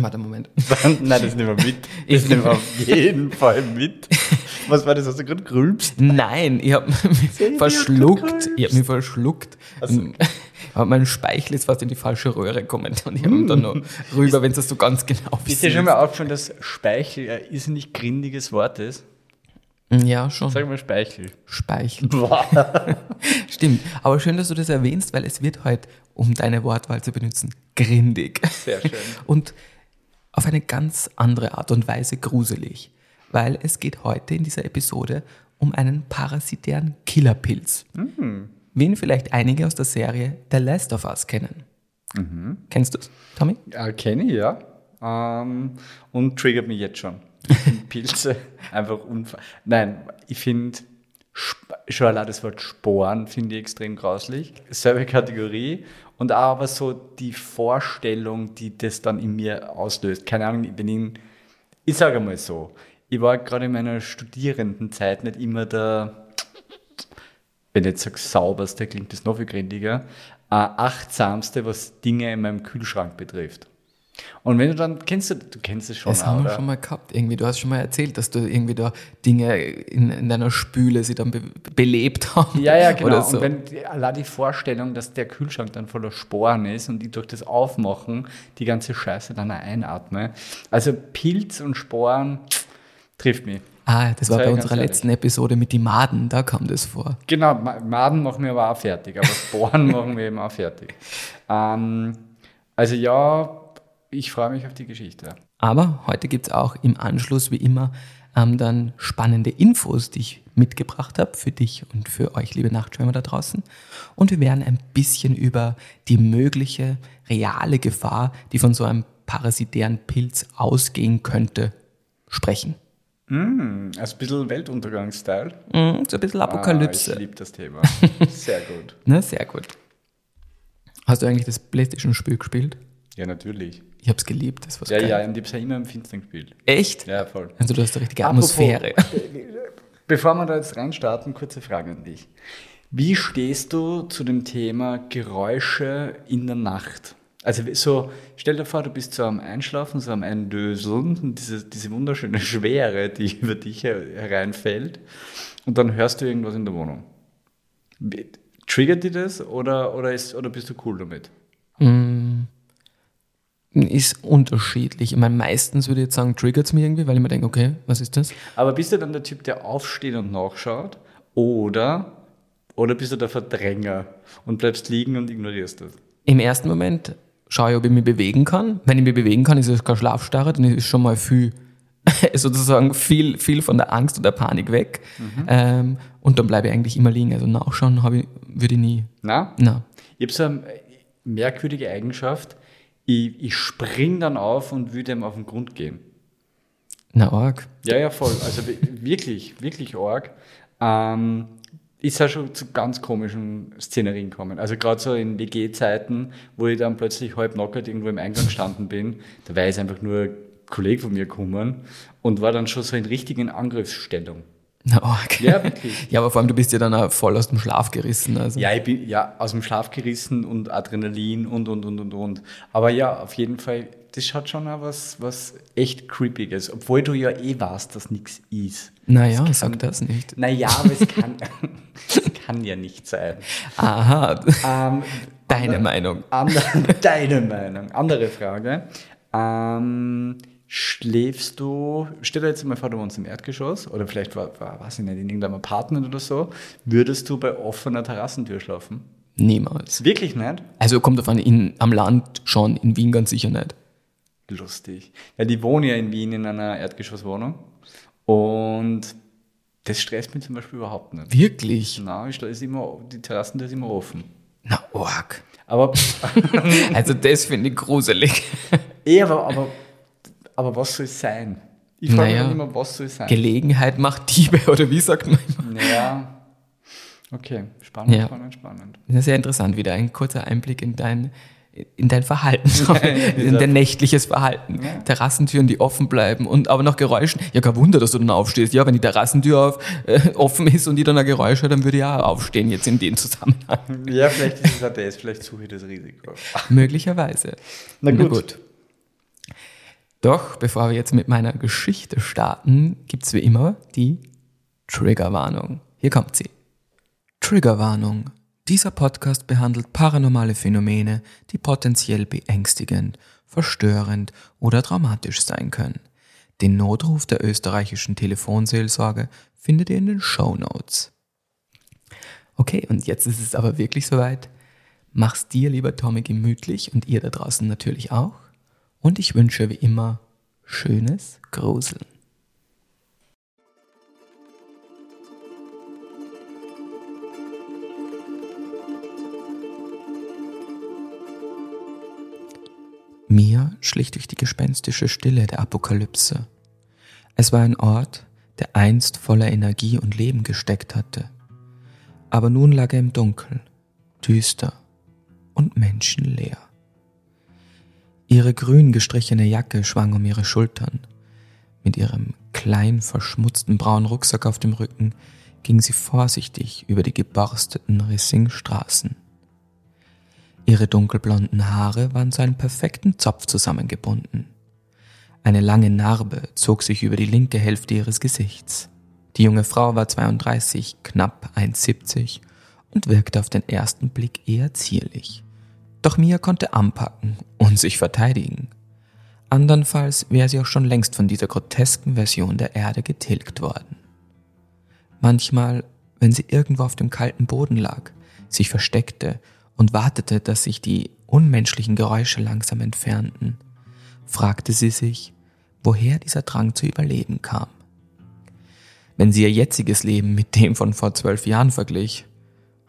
Warte, Moment. Nein, das nehmen wir mit. Das nehmen wir auf jeden Fall mit. Was war das? Hast du gerade gerülpst? Nein, ich habe mich verschluckt. Ich habe mich verschluckt. Also- Aber mein Speichel ist fast in die falsche Röhre gekommen und ich habe ihn dann noch rüber, wenn es so ganz genau Ist dir schon mal aufgefallen, dass Speichel ein irrsinnig grindiges Wort ist? Ja, schon. Sag mal Speichel. Speichel. Stimmt. Aber schön, dass du das erwähnst, weil es wird heute, um deine Wortwahl zu benutzen, grindig. Sehr schön. Und auf eine ganz andere Art und Weise gruselig. Weil es geht heute in dieser Episode um einen parasitären Killerpilz. Wie ihn vielleicht einige aus der Serie The Last of Us kennen. Kennst du es, Tommy? Ja, kenne ich, ja. Ähm, und triggert mich jetzt schon. Pilze einfach unfair. Nein, ich finde schon allein das Wort Sporen finde ich extrem grauslich. Selbe Kategorie. Und auch aber so die Vorstellung, die das dann in mir auslöst. Keine Ahnung, ich bin in, ich sage mal so, ich war gerade in meiner Studierendenzeit nicht immer der, wenn ich jetzt sage sauberste, klingt das noch viel gründiger, äh, achtsamste, was Dinge in meinem Kühlschrank betrifft. Und wenn du dann, kennst du, du kennst es schon, Das haben wir oder? schon mal gehabt. Irgendwie, du hast schon mal erzählt, dass du irgendwie da Dinge in, in deiner Spüle sie dann be belebt haben. Ja, ja, genau. So. Und wenn allein die Vorstellung, dass der Kühlschrank dann voller Sporen ist und die durch das Aufmachen die ganze Scheiße dann einatme. Also Pilz und Sporen trifft mich. ah, das war Sei bei unserer ehrlich. letzten Episode mit den Maden, da kam das vor. Genau, Ma- Maden machen wir aber auch fertig, aber Sporen machen wir eben auch fertig. Ähm, also ja, ich freue mich auf die Geschichte. Aber heute gibt es auch im Anschluss, wie immer, ähm, dann spannende Infos, die ich mitgebracht habe für dich und für euch, liebe Nachtschwärmer da draußen. Und wir werden ein bisschen über die mögliche reale Gefahr, die von so einem parasitären Pilz ausgehen könnte, sprechen. Mm, also ein bisschen Weltuntergangsstyle. Mhm, so ein bisschen Ah, Apokalypse. ich liebe das Thema. Sehr gut. Ne, sehr gut. Hast du eigentlich das Playstation-Spiel gespielt? Ja, natürlich. Ich hab's geliebt, das war's Ja, geil. ja, und ich habe es ja immer im Finstern gespielt. Echt? Ja, voll. Also du hast eine richtige Apropos- Atmosphäre. Bevor wir da jetzt reinstarten, kurze Frage an dich. Wie stehst du zu dem Thema Geräusche in der Nacht? Also so, stell dir vor, du bist so am Einschlafen, so am Eindöseln, und diese, diese wunderschöne Schwere, die über dich her- hereinfällt, und dann hörst du irgendwas in der Wohnung. Triggert dich das oder, oder, ist, oder bist du cool damit? Ist unterschiedlich. Ich meine, meistens würde ich jetzt sagen, triggert es mich irgendwie, weil ich mir denke, okay, was ist das? Aber bist du dann der Typ, der aufsteht und nachschaut? Oder, oder bist du der Verdränger und bleibst liegen und ignorierst das? Im ersten Moment schaue ich, ob ich mich bewegen kann. Wenn ich mich bewegen kann, ist es keine Schlafstarre, dann ist schon mal viel, sozusagen viel, viel von der Angst und der Panik weg. Ähm, und dann bleibe ich eigentlich immer liegen. Also nachschauen habe ich, würde ich nie. Na? Na. Ich habe so eine merkwürdige Eigenschaft. Ich, ich spring dann auf und will dem auf den Grund gehen. Na, arg. Ja, ja, voll. Also wi- wirklich, wirklich arg. Ähm, ist ja schon zu ganz komischen Szenerien gekommen. Also gerade so in WG-Zeiten, wo ich dann plötzlich halb nackert irgendwo im Eingang gestanden bin, da war jetzt einfach nur ein Kollege von mir gekommen und war dann schon so in richtigen Angriffsstellung. Na, arg. Ja, wirklich. Ja, aber vor allem, du bist ja dann auch voll aus dem Schlaf gerissen. Also. Ja, ich bin ja aus dem Schlaf gerissen und Adrenalin und und und und und. Aber ja, auf jeden Fall, das hat schon auch was, was echt Creepiges, obwohl du ja eh weißt, dass nichts ist. Naja, sag das nicht. Naja, aber es kann, es kann ja nicht sein. Aha, Ähm, deine Meinung. ander, deine Meinung. Andere Frage. Ähm, schläfst du, stell dir jetzt mal vor, du wohnst im Erdgeschoss oder vielleicht, war, war, nicht, in irgendeinem Apartment oder so, würdest du bei offener Terrassentür schlafen? Niemals. Wirklich nicht? Also kommt davon, in, am Land schon, in Wien ganz sicher nicht. Lustig. Ja, die wohnen ja in Wien in einer Erdgeschosswohnung und das stresst mich zum Beispiel überhaupt nicht. Wirklich? Na, ich ist immer, die Terrassentür ist immer offen. Na, arg. Aber, Also das finde ich gruselig. eh, aber, aber, aber was soll es sein? Ich frage Naja. mich immer, was soll es sein? Gelegenheit macht Diebe, oder wie sagt man immer? Ja. Okay, spannend, Ja. spannend, spannend. Das ist sehr interessant, wieder ein kurzer Einblick in dein, in dein Verhalten, in dieser- dein nächtliches Verhalten. Ja. Terrassentüren, die offen bleiben und aber noch Geräuschen. Ja, kein Wunder, dass du dann aufstehst. Ja, wenn die Terrassentür auf, äh, offen ist und die dann ein Geräusch hört, dann würde ich auch aufstehen jetzt in dem Zusammenhang. Ja, vielleicht ist es das, vielleicht suche ich das Risiko. Möglicherweise. Na gut. Doch, bevor wir jetzt mit meiner Geschichte starten, gibt's wie immer die Triggerwarnung. Hier kommt sie. Triggerwarnung. Dieser Podcast behandelt paranormale Phänomene, die potenziell beängstigend, verstörend oder traumatisch sein können. Den Notruf der österreichischen Telefonseelsorge findet ihr in den Show Notes. Okay, und jetzt ist es aber wirklich soweit. Mach's dir, lieber Tommy, gemütlich und ihr da draußen natürlich auch. Und ich wünsche wie immer schönes Gruseln. Mir schlich durch die gespenstische Stille der Apokalypse. Es war ein Ort, der einst voller Energie und Leben gesteckt hatte. Aber nun lag er im Dunkel, düster und menschenleer. Ihre grün gestrichene Jacke schwang um ihre Schultern. Mit ihrem klein verschmutzten braunen Rucksack auf dem Rücken ging sie vorsichtig über die geborsteten Rissingstraßen. Ihre dunkelblonden Haare waren zu einem perfekten Zopf zusammengebunden. Eine lange Narbe zog sich über die linke Hälfte ihres Gesichts. Die junge Frau war 32, knapp 1,70 und wirkte auf den ersten Blick eher zierlich. Doch Mia konnte anpacken und sich verteidigen. Andernfalls wäre sie auch schon längst von dieser grotesken Version der Erde getilgt worden. Manchmal, wenn sie irgendwo auf dem kalten Boden lag, sich versteckte und wartete, dass sich die unmenschlichen Geräusche langsam entfernten, fragte sie sich, woher dieser Drang zu überleben kam. Wenn sie ihr jetziges Leben mit dem von vor zwölf Jahren verglich,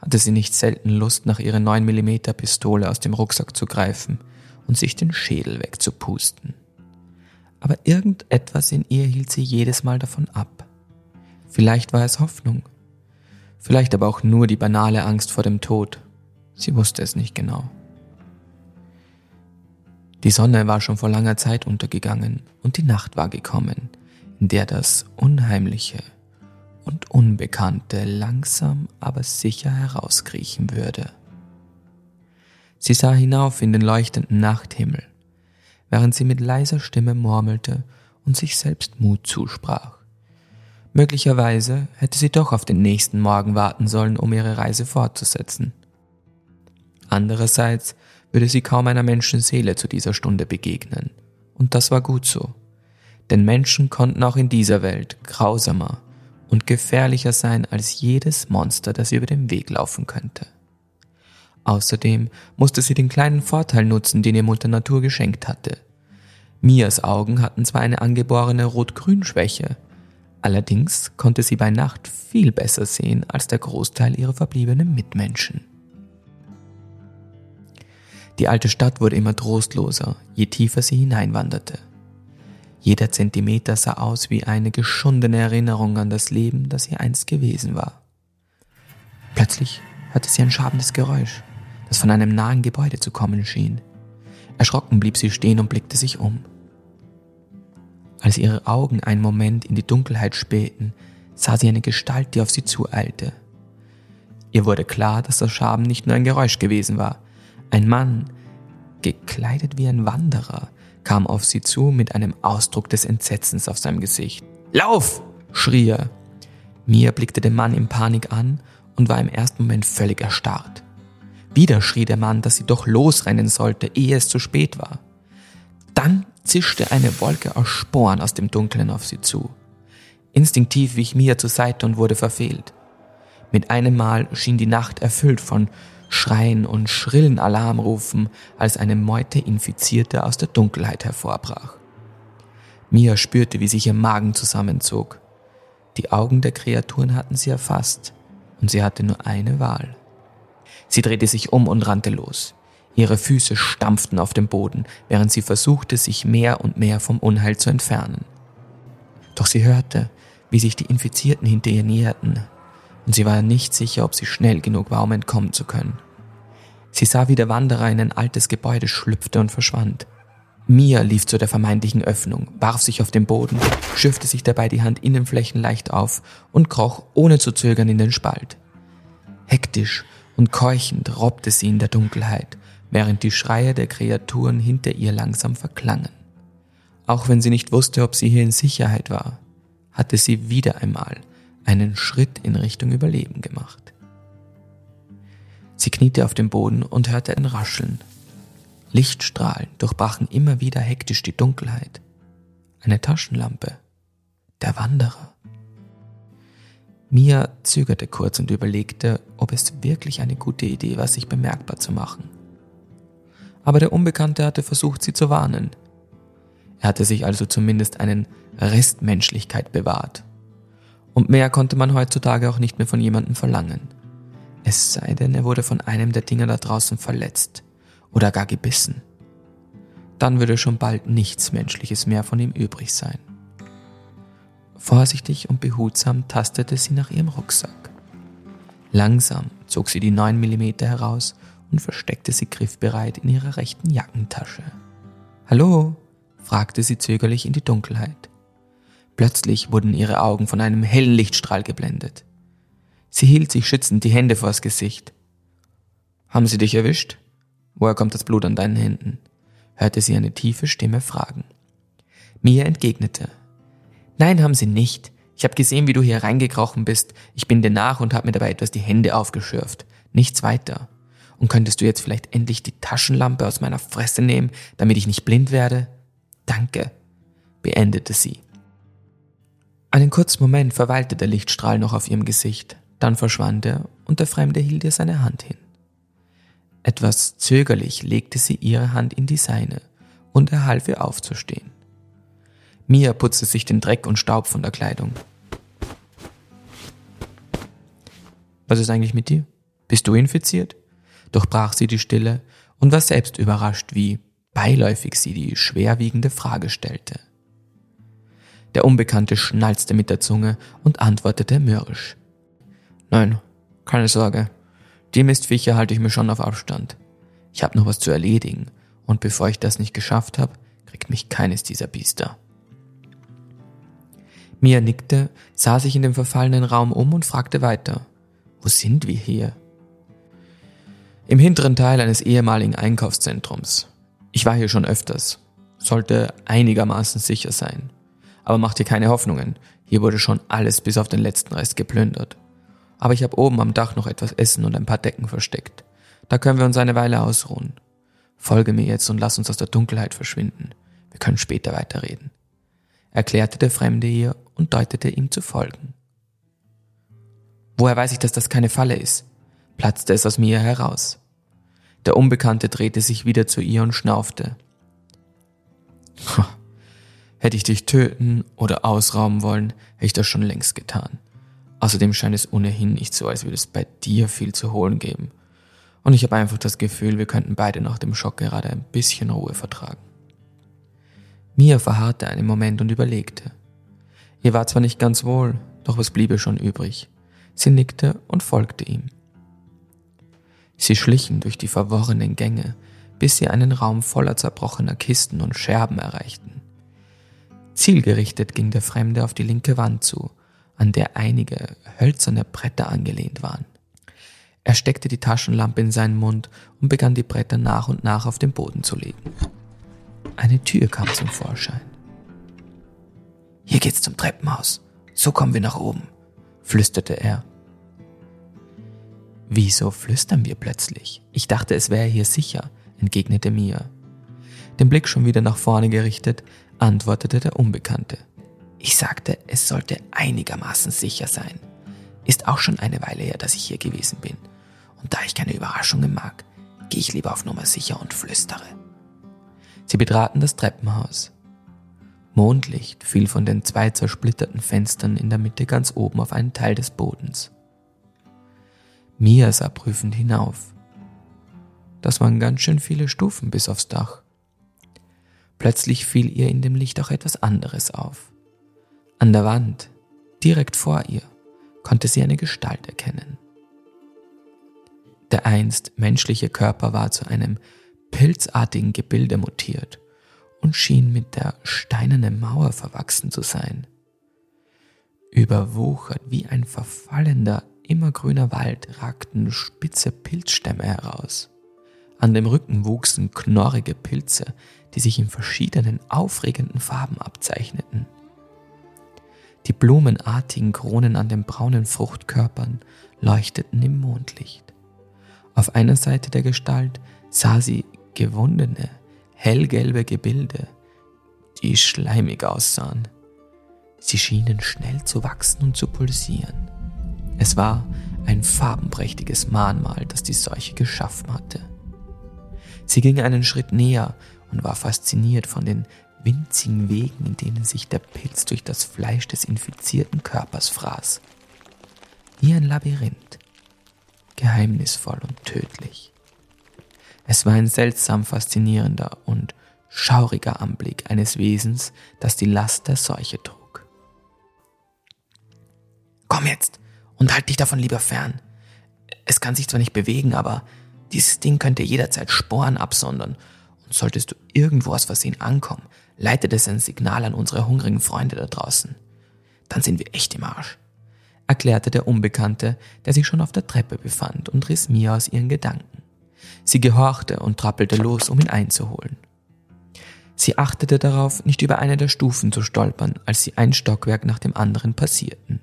hatte sie nicht selten Lust, nach ihrer 9mm Pistole aus dem Rucksack zu greifen und sich den Schädel wegzupusten. Aber irgendetwas in ihr hielt sie jedes Mal davon ab. Vielleicht war es Hoffnung, vielleicht aber auch nur die banale Angst vor dem Tod. Sie wusste es nicht genau. Die Sonne war schon vor langer Zeit untergegangen und die Nacht war gekommen, in der das Unheimliche und Unbekannte langsam aber sicher herauskriechen würde. Sie sah hinauf in den leuchtenden Nachthimmel, während sie mit leiser Stimme murmelte und sich selbst Mut zusprach. Möglicherweise hätte sie doch auf den nächsten Morgen warten sollen, um ihre Reise fortzusetzen. Andererseits würde sie kaum einer Menschenseele zu dieser Stunde begegnen. Und das war gut so. Denn Menschen konnten auch in dieser Welt grausamer und gefährlicher sein als jedes Monster, das über den Weg laufen könnte. Außerdem musste sie den kleinen Vorteil nutzen, den ihr Mutter Natur geschenkt hatte. Mias Augen hatten zwar eine angeborene Rot-Grün-Schwäche, allerdings konnte sie bei Nacht viel besser sehen als der Großteil ihrer verbliebenen Mitmenschen. Die alte Stadt wurde immer trostloser, je tiefer sie hineinwanderte. Jeder Zentimeter sah aus wie eine geschundene Erinnerung an das Leben, das hier einst gewesen war. Plötzlich hörte sie ein schabendes Geräusch, das von einem nahen Gebäude zu kommen schien. Erschrocken blieb sie stehen und blickte sich um. Als ihre Augen einen Moment in die Dunkelheit spähten, sah sie eine Gestalt, die auf sie zueilte. Ihr wurde klar, dass das Schaben nicht nur ein Geräusch gewesen war. Ein Mann, gekleidet wie ein Wanderer, kam auf sie zu mit einem Ausdruck des Entsetzens auf seinem Gesicht. Lauf! schrie er. Mia blickte den Mann in Panik an und war im ersten Moment völlig erstarrt. Wieder schrie der Mann, dass sie doch losrennen sollte, ehe es zu spät war. Dann zischte eine Wolke aus Sporen aus dem Dunkeln auf sie zu. Instinktiv wich Mia zur Seite und wurde verfehlt. Mit einem Mal schien die Nacht erfüllt von Schreien und schrillen Alarmrufen, als eine Meute Infizierte aus der Dunkelheit hervorbrach. Mia spürte, wie sich ihr Magen zusammenzog. Die Augen der Kreaturen hatten sie erfasst, und sie hatte nur eine Wahl. Sie drehte sich um und rannte los. Ihre Füße stampften auf dem Boden, während sie versuchte, sich mehr und mehr vom Unheil zu entfernen. Doch sie hörte, wie sich die Infizierten hinter ihr näherten, und sie war nicht sicher, ob sie schnell genug war, um entkommen zu können. Sie sah, wie der Wanderer in ein altes Gebäude schlüpfte und verschwand. Mia lief zu der vermeintlichen Öffnung, warf sich auf den Boden, schürfte sich dabei die Handinnenflächen leicht auf und kroch ohne zu zögern in den Spalt. Hektisch und keuchend robbte sie in der Dunkelheit, während die Schreie der Kreaturen hinter ihr langsam verklangen. Auch wenn sie nicht wusste, ob sie hier in Sicherheit war, hatte sie wieder einmal einen Schritt in Richtung Überleben gemacht. Sie kniete auf dem Boden und hörte ein Rascheln. Lichtstrahlen durchbrachen immer wieder hektisch die Dunkelheit. Eine Taschenlampe. Der Wanderer. Mia zögerte kurz und überlegte, ob es wirklich eine gute Idee war, sich bemerkbar zu machen. Aber der Unbekannte hatte versucht, sie zu warnen. Er hatte sich also zumindest einen Rest Menschlichkeit bewahrt. Und mehr konnte man heutzutage auch nicht mehr von jemandem verlangen. Es sei denn, er wurde von einem der Dinger da draußen verletzt oder gar gebissen. Dann würde schon bald nichts Menschliches mehr von ihm übrig sein. Vorsichtig und behutsam tastete sie nach ihrem Rucksack. Langsam zog sie die 9 mm heraus und versteckte sie griffbereit in ihrer rechten Jackentasche. Hallo? fragte sie zögerlich in die Dunkelheit. Plötzlich wurden ihre Augen von einem hellen Lichtstrahl geblendet. Sie hielt sich schützend die Hände vors Gesicht. Haben sie dich erwischt? Woher kommt das Blut an deinen Händen? hörte sie eine tiefe Stimme fragen. Mia entgegnete. Nein, haben sie nicht. Ich habe gesehen, wie du hier reingekrochen bist. Ich bin dir nach und habe mir dabei etwas die Hände aufgeschürft. Nichts weiter. Und könntest du jetzt vielleicht endlich die Taschenlampe aus meiner Fresse nehmen, damit ich nicht blind werde? Danke, beendete sie. Einen kurzen Moment verweilte der Lichtstrahl noch auf ihrem Gesicht, dann verschwand er und der Fremde hielt ihr seine Hand hin. Etwas zögerlich legte sie ihre Hand in die seine und er half ihr aufzustehen. Mia putzte sich den Dreck und Staub von der Kleidung. Was ist eigentlich mit dir? Bist du infiziert? Durchbrach sie die Stille und war selbst überrascht, wie beiläufig sie die schwerwiegende Frage stellte. Der Unbekannte schnalzte mit der Zunge und antwortete mürrisch. Nein, keine Sorge, die Mistviecher halte ich mir schon auf Abstand. Ich habe noch was zu erledigen, und bevor ich das nicht geschafft habe, kriegt mich keines dieser Biester. Mia nickte, sah sich in dem verfallenen Raum um und fragte weiter. Wo sind wir hier? Im hinteren Teil eines ehemaligen Einkaufszentrums. Ich war hier schon öfters. Sollte einigermaßen sicher sein. Aber mach dir keine Hoffnungen. Hier wurde schon alles bis auf den letzten Rest geplündert aber ich habe oben am Dach noch etwas Essen und ein paar Decken versteckt. Da können wir uns eine Weile ausruhen. Folge mir jetzt und lass uns aus der Dunkelheit verschwinden. Wir können später weiterreden. Erklärte der Fremde ihr und deutete ihm zu folgen. Woher weiß ich, dass das keine Falle ist? platzte es aus mir heraus. Der Unbekannte drehte sich wieder zu ihr und schnaufte. Hätte ich dich töten oder ausrauben wollen, hätte ich das schon längst getan. Außerdem scheint es ohnehin nicht so, als würde es bei dir viel zu holen geben. Und ich habe einfach das Gefühl, wir könnten beide nach dem Schock gerade ein bisschen Ruhe vertragen. Mia verharrte einen Moment und überlegte. Ihr war zwar nicht ganz wohl, doch was bliebe schon übrig? Sie nickte und folgte ihm. Sie schlichen durch die verworrenen Gänge, bis sie einen Raum voller zerbrochener Kisten und Scherben erreichten. Zielgerichtet ging der Fremde auf die linke Wand zu an der einige hölzerne Bretter angelehnt waren. Er steckte die Taschenlampe in seinen Mund und begann die Bretter nach und nach auf den Boden zu legen. Eine Tür kam zum Vorschein. Hier geht's zum Treppenhaus. So kommen wir nach oben, flüsterte er. Wieso flüstern wir plötzlich? Ich dachte, es wäre hier sicher, entgegnete Mia. Den Blick schon wieder nach vorne gerichtet, antwortete der Unbekannte. Ich sagte, es sollte einigermaßen sicher sein. Ist auch schon eine Weile her, dass ich hier gewesen bin. Und da ich keine Überraschungen mag, gehe ich lieber auf Nummer sicher und flüstere. Sie betraten das Treppenhaus. Mondlicht fiel von den zwei zersplitterten Fenstern in der Mitte ganz oben auf einen Teil des Bodens. Mia sah prüfend hinauf. Das waren ganz schön viele Stufen bis aufs Dach. Plötzlich fiel ihr in dem Licht auch etwas anderes auf. An der Wand, direkt vor ihr, konnte sie eine Gestalt erkennen. Der einst menschliche Körper war zu einem pilzartigen Gebilde mutiert und schien mit der steinernen Mauer verwachsen zu sein. Überwuchert wie ein verfallender, immergrüner Wald ragten spitze Pilzstämme heraus. An dem Rücken wuchsen knorrige Pilze, die sich in verschiedenen aufregenden Farben abzeichneten. Die blumenartigen Kronen an den braunen Fruchtkörpern leuchteten im Mondlicht. Auf einer Seite der Gestalt sah sie gewundene, hellgelbe Gebilde, die schleimig aussahen. Sie schienen schnell zu wachsen und zu pulsieren. Es war ein farbenprächtiges Mahnmal, das die Seuche geschaffen hatte. Sie ging einen Schritt näher und war fasziniert von den winzigen Wegen, in denen sich der Pilz durch das Fleisch des infizierten Körpers fraß. Wie ein Labyrinth, geheimnisvoll und tödlich. Es war ein seltsam faszinierender und schauriger Anblick eines Wesens, das die Last der Seuche trug. Komm jetzt und halt dich davon lieber fern. Es kann sich zwar nicht bewegen, aber dieses Ding könnte jederzeit Sporen absondern. Solltest du irgendwo aus Versehen ankommen, leitet es ein Signal an unsere hungrigen Freunde da draußen. Dann sind wir echt im Arsch, erklärte der Unbekannte, der sich schon auf der Treppe befand und riss Mia aus ihren Gedanken. Sie gehorchte und trappelte los, um ihn einzuholen. Sie achtete darauf, nicht über eine der Stufen zu stolpern, als sie ein Stockwerk nach dem anderen passierten.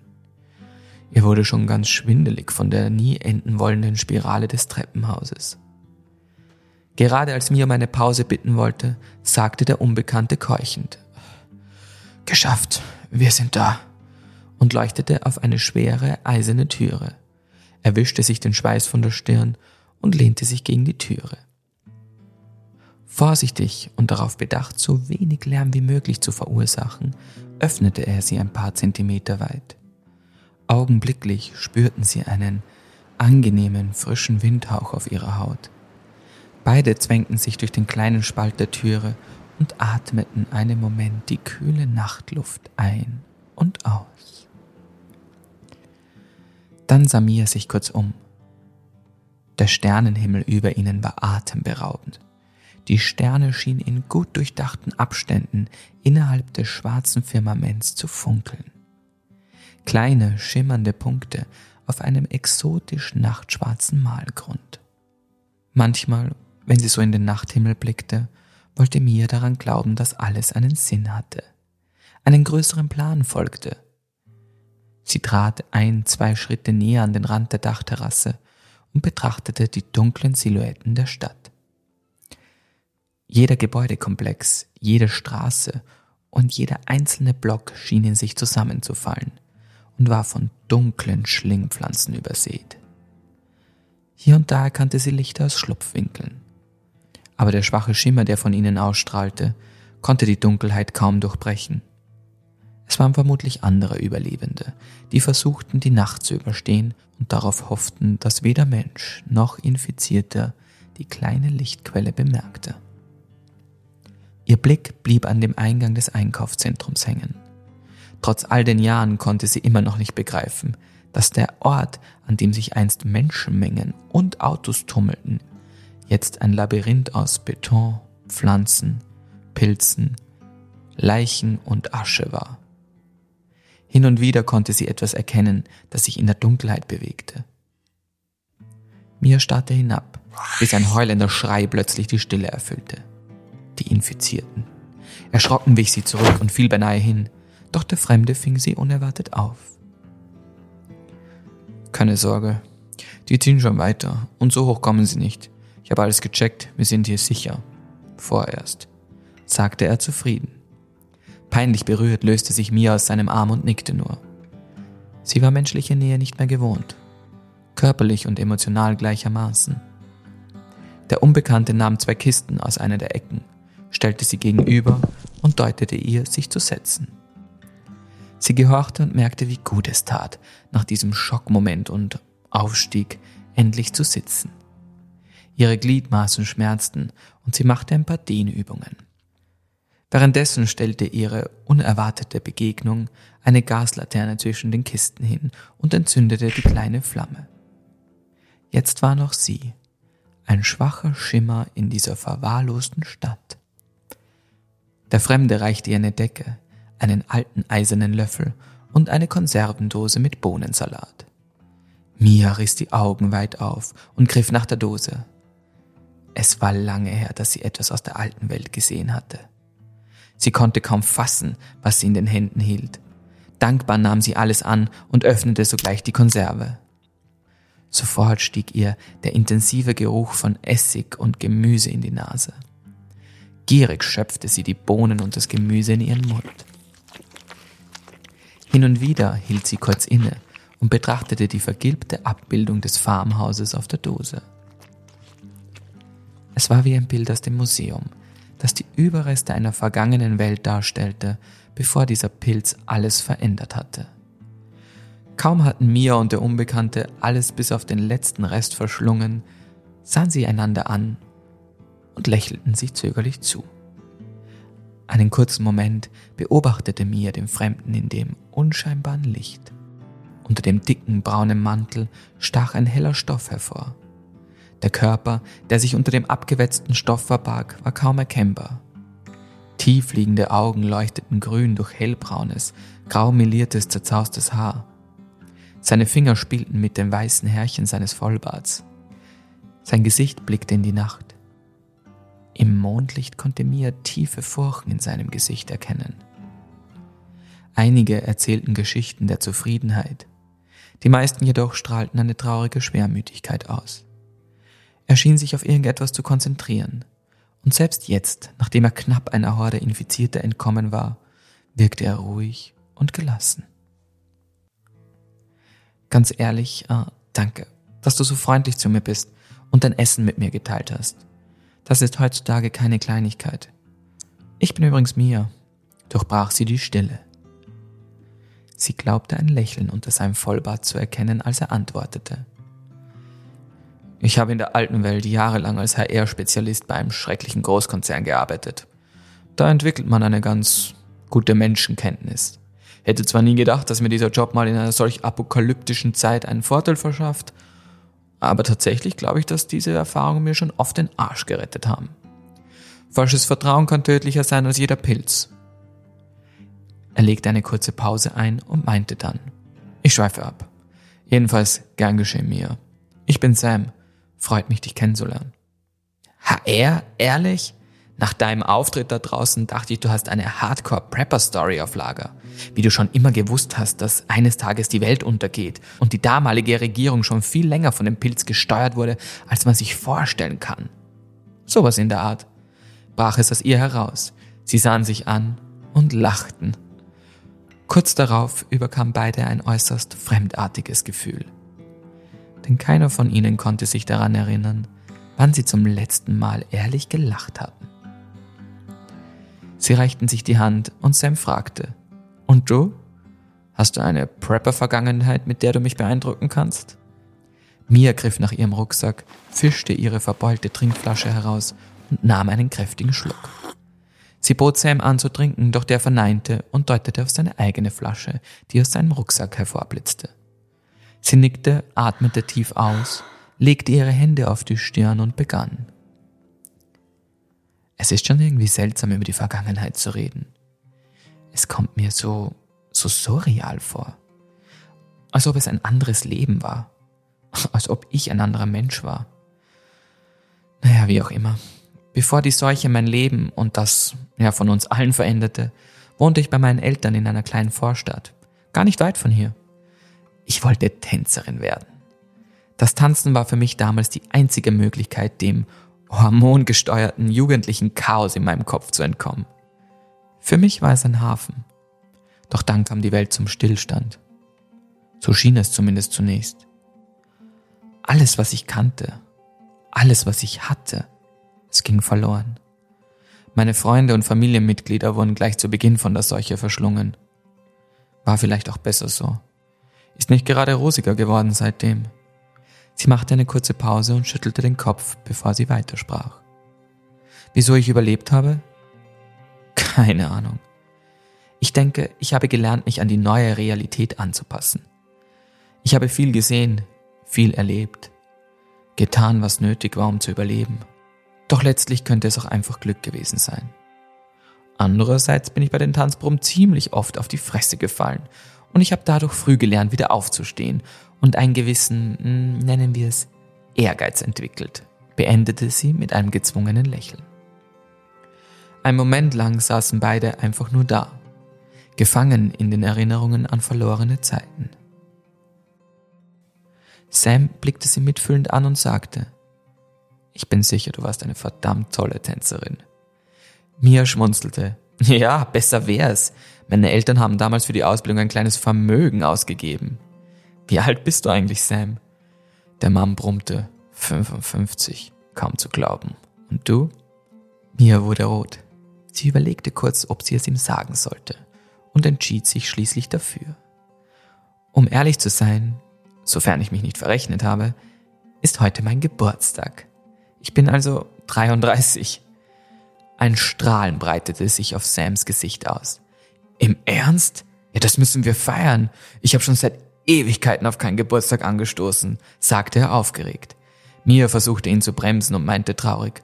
Ihr wurde schon ganz schwindelig von der nie enden wollenden Spirale des Treppenhauses. Gerade als Mia um eine Pause bitten wollte, sagte der Unbekannte keuchend. Geschafft, wir sind da und leuchtete auf eine schwere, eiserne Türe. Er wischte sich den Schweiß von der Stirn und lehnte sich gegen die Türe. Vorsichtig und darauf bedacht, so wenig Lärm wie möglich zu verursachen, öffnete er sie ein paar Zentimeter weit. Augenblicklich spürten sie einen angenehmen, frischen Windhauch auf ihrer Haut. Beide zwängten sich durch den kleinen Spalt der Türe und atmeten einen Moment die kühle Nachtluft ein und aus. Dann sah Mia sich kurz um. Der Sternenhimmel über ihnen war atemberaubend. Die Sterne schienen in gut durchdachten Abständen innerhalb des schwarzen Firmaments zu funkeln. Kleine, schimmernde Punkte auf einem exotisch nachtschwarzen Malgrund. Manchmal, wenn sie so in den Nachthimmel blickte, wollte Mia daran glauben, dass alles einen Sinn hatte, einen größeren Plan folgte. Sie trat ein, zwei Schritte näher an den Rand der Dachterrasse und betrachtete die dunklen Silhouetten der Stadt. Jeder Gebäudekomplex, jede Straße und jeder einzelne Block schien in sich zusammenzufallen und war von dunklen Schlingpflanzen übersät. Hier und da erkannte sie Lichter aus Schlupfwinkeln. Aber der schwache Schimmer, der von ihnen ausstrahlte, konnte die Dunkelheit kaum durchbrechen. Es waren vermutlich andere Überlebende, die versuchten, die Nacht zu überstehen und darauf hofften, dass weder Mensch noch Infizierter die kleine Lichtquelle bemerkte. Ihr Blick blieb an dem Eingang des Einkaufszentrums hängen. Trotz all den Jahren konnte sie immer noch nicht begreifen, dass der Ort, an dem sich einst Menschenmengen und Autos tummelten, jetzt ein Labyrinth aus Beton, Pflanzen, Pilzen, Leichen und Asche war. Hin und wieder konnte sie etwas erkennen, das sich in der Dunkelheit bewegte. Mia starrte hinab, bis ein heulender Schrei plötzlich die Stille erfüllte. Die Infizierten. Erschrocken wich sie zurück und fiel beinahe hin, doch der Fremde fing sie unerwartet auf. Keine Sorge, die ziehen schon weiter und so hoch kommen sie nicht. Ich habe alles gecheckt, wir sind hier sicher. Vorerst, sagte er zufrieden. Peinlich berührt löste sich Mia aus seinem Arm und nickte nur. Sie war menschliche Nähe nicht mehr gewohnt, körperlich und emotional gleichermaßen. Der Unbekannte nahm zwei Kisten aus einer der Ecken, stellte sie gegenüber und deutete ihr, sich zu setzen. Sie gehorchte und merkte, wie gut es tat, nach diesem Schockmoment und Aufstieg endlich zu sitzen. Ihre Gliedmaßen schmerzten und sie machte ein paar Dehnübungen. Währenddessen stellte ihre unerwartete Begegnung eine Gaslaterne zwischen den Kisten hin und entzündete die kleine Flamme. Jetzt war noch sie, ein schwacher Schimmer in dieser verwahrlosten Stadt. Der Fremde reichte ihr eine Decke, einen alten eisernen Löffel und eine Konservendose mit Bohnensalat. Mia riss die Augen weit auf und griff nach der Dose. Es war lange her, dass sie etwas aus der alten Welt gesehen hatte. Sie konnte kaum fassen, was sie in den Händen hielt. Dankbar nahm sie alles an und öffnete sogleich die Konserve. Sofort stieg ihr der intensive Geruch von Essig und Gemüse in die Nase. Gierig schöpfte sie die Bohnen und das Gemüse in ihren Mund. Hin und wieder hielt sie kurz inne und betrachtete die vergilbte Abbildung des Farmhauses auf der Dose. Es war wie ein Bild aus dem Museum, das die Überreste einer vergangenen Welt darstellte, bevor dieser Pilz alles verändert hatte. Kaum hatten Mia und der Unbekannte alles bis auf den letzten Rest verschlungen, sahen sie einander an und lächelten sich zögerlich zu. Einen kurzen Moment beobachtete Mia den Fremden in dem unscheinbaren Licht. Unter dem dicken braunen Mantel stach ein heller Stoff hervor. Der Körper, der sich unter dem abgewetzten Stoff verbarg, war kaum erkennbar. Tiefliegende Augen leuchteten grün durch hellbraunes, grau meliertes, zerzaustes Haar. Seine Finger spielten mit den weißen Härchen seines Vollbarts. Sein Gesicht blickte in die Nacht. Im Mondlicht konnte Mia tiefe Furchen in seinem Gesicht erkennen. Einige erzählten Geschichten der Zufriedenheit, die meisten jedoch strahlten eine traurige Schwermütigkeit aus. Er schien sich auf irgendetwas zu konzentrieren, und selbst jetzt, nachdem er knapp einer Horde Infizierter entkommen war, wirkte er ruhig und gelassen. Ganz ehrlich, äh, danke, dass du so freundlich zu mir bist und dein Essen mit mir geteilt hast. Das ist heutzutage keine Kleinigkeit. Ich bin übrigens Mia, durchbrach sie die Stille. Sie glaubte ein Lächeln unter seinem Vollbart zu erkennen, als er antwortete. Ich habe in der alten Welt jahrelang als HR-Spezialist bei einem schrecklichen Großkonzern gearbeitet. Da entwickelt man eine ganz gute Menschenkenntnis. Hätte zwar nie gedacht, dass mir dieser Job mal in einer solch apokalyptischen Zeit einen Vorteil verschafft, aber tatsächlich glaube ich, dass diese Erfahrungen mir schon oft den Arsch gerettet haben. Falsches Vertrauen kann tödlicher sein als jeder Pilz. Er legte eine kurze Pause ein und meinte dann, ich schweife ab. Jedenfalls gern geschehen mir. Ich bin Sam. Freut mich, dich kennenzulernen. HR? Ehrlich? Nach deinem Auftritt da draußen dachte ich, du hast eine Hardcore-Prepper-Story auf Lager. Wie du schon immer gewusst hast, dass eines Tages die Welt untergeht und die damalige Regierung schon viel länger von dem Pilz gesteuert wurde, als man sich vorstellen kann. Sowas in der Art. Brach es aus ihr heraus. Sie sahen sich an und lachten. Kurz darauf überkam beide ein äußerst fremdartiges Gefühl. Denn keiner von ihnen konnte sich daran erinnern, wann sie zum letzten Mal ehrlich gelacht hatten. Sie reichten sich die Hand und Sam fragte, Und du? Hast du eine Prepper-Vergangenheit, mit der du mich beeindrucken kannst? Mia griff nach ihrem Rucksack, fischte ihre verbeulte Trinkflasche heraus und nahm einen kräftigen Schluck. Sie bot Sam an zu trinken, doch der verneinte und deutete auf seine eigene Flasche, die aus seinem Rucksack hervorblitzte. Sie nickte, atmete tief aus, legte ihre Hände auf die Stirn und begann. Es ist schon irgendwie seltsam, über die Vergangenheit zu reden. Es kommt mir so, so surreal vor. Als ob es ein anderes Leben war. Als ob ich ein anderer Mensch war. Naja, wie auch immer. Bevor die Seuche mein Leben und das ja von uns allen veränderte, wohnte ich bei meinen Eltern in einer kleinen Vorstadt, gar nicht weit von hier. Ich wollte Tänzerin werden. Das Tanzen war für mich damals die einzige Möglichkeit, dem hormongesteuerten jugendlichen Chaos in meinem Kopf zu entkommen. Für mich war es ein Hafen. Doch dann kam die Welt zum Stillstand. So schien es zumindest zunächst. Alles, was ich kannte, alles, was ich hatte, es ging verloren. Meine Freunde und Familienmitglieder wurden gleich zu Beginn von der Seuche verschlungen. War vielleicht auch besser so. Ist nicht gerade rosiger geworden seitdem. Sie machte eine kurze Pause und schüttelte den Kopf, bevor sie weitersprach. Wieso ich überlebt habe? Keine Ahnung. Ich denke, ich habe gelernt, mich an die neue Realität anzupassen. Ich habe viel gesehen, viel erlebt, getan, was nötig war, um zu überleben. Doch letztlich könnte es auch einfach Glück gewesen sein. Andererseits bin ich bei den Tanzproben ziemlich oft auf die Fresse gefallen und ich habe dadurch früh gelernt, wieder aufzustehen und einen gewissen, hm, nennen wir es, Ehrgeiz entwickelt, beendete sie mit einem gezwungenen Lächeln. Ein Moment lang saßen beide einfach nur da, gefangen in den Erinnerungen an verlorene Zeiten. Sam blickte sie mitfühlend an und sagte, ich bin sicher, du warst eine verdammt tolle Tänzerin. Mia schmunzelte. Ja, besser wär's. Meine Eltern haben damals für die Ausbildung ein kleines Vermögen ausgegeben. Wie alt bist du eigentlich, Sam? Der Mann brummte. 55. Kaum zu glauben. Und du? Mia wurde rot. Sie überlegte kurz, ob sie es ihm sagen sollte und entschied sich schließlich dafür. Um ehrlich zu sein, sofern ich mich nicht verrechnet habe, ist heute mein Geburtstag. Ich bin also 33. Ein Strahlen breitete sich auf Sams Gesicht aus. Im Ernst? Ja, das müssen wir feiern. Ich habe schon seit Ewigkeiten auf keinen Geburtstag angestoßen, sagte er aufgeregt. Mia versuchte ihn zu bremsen und meinte traurig,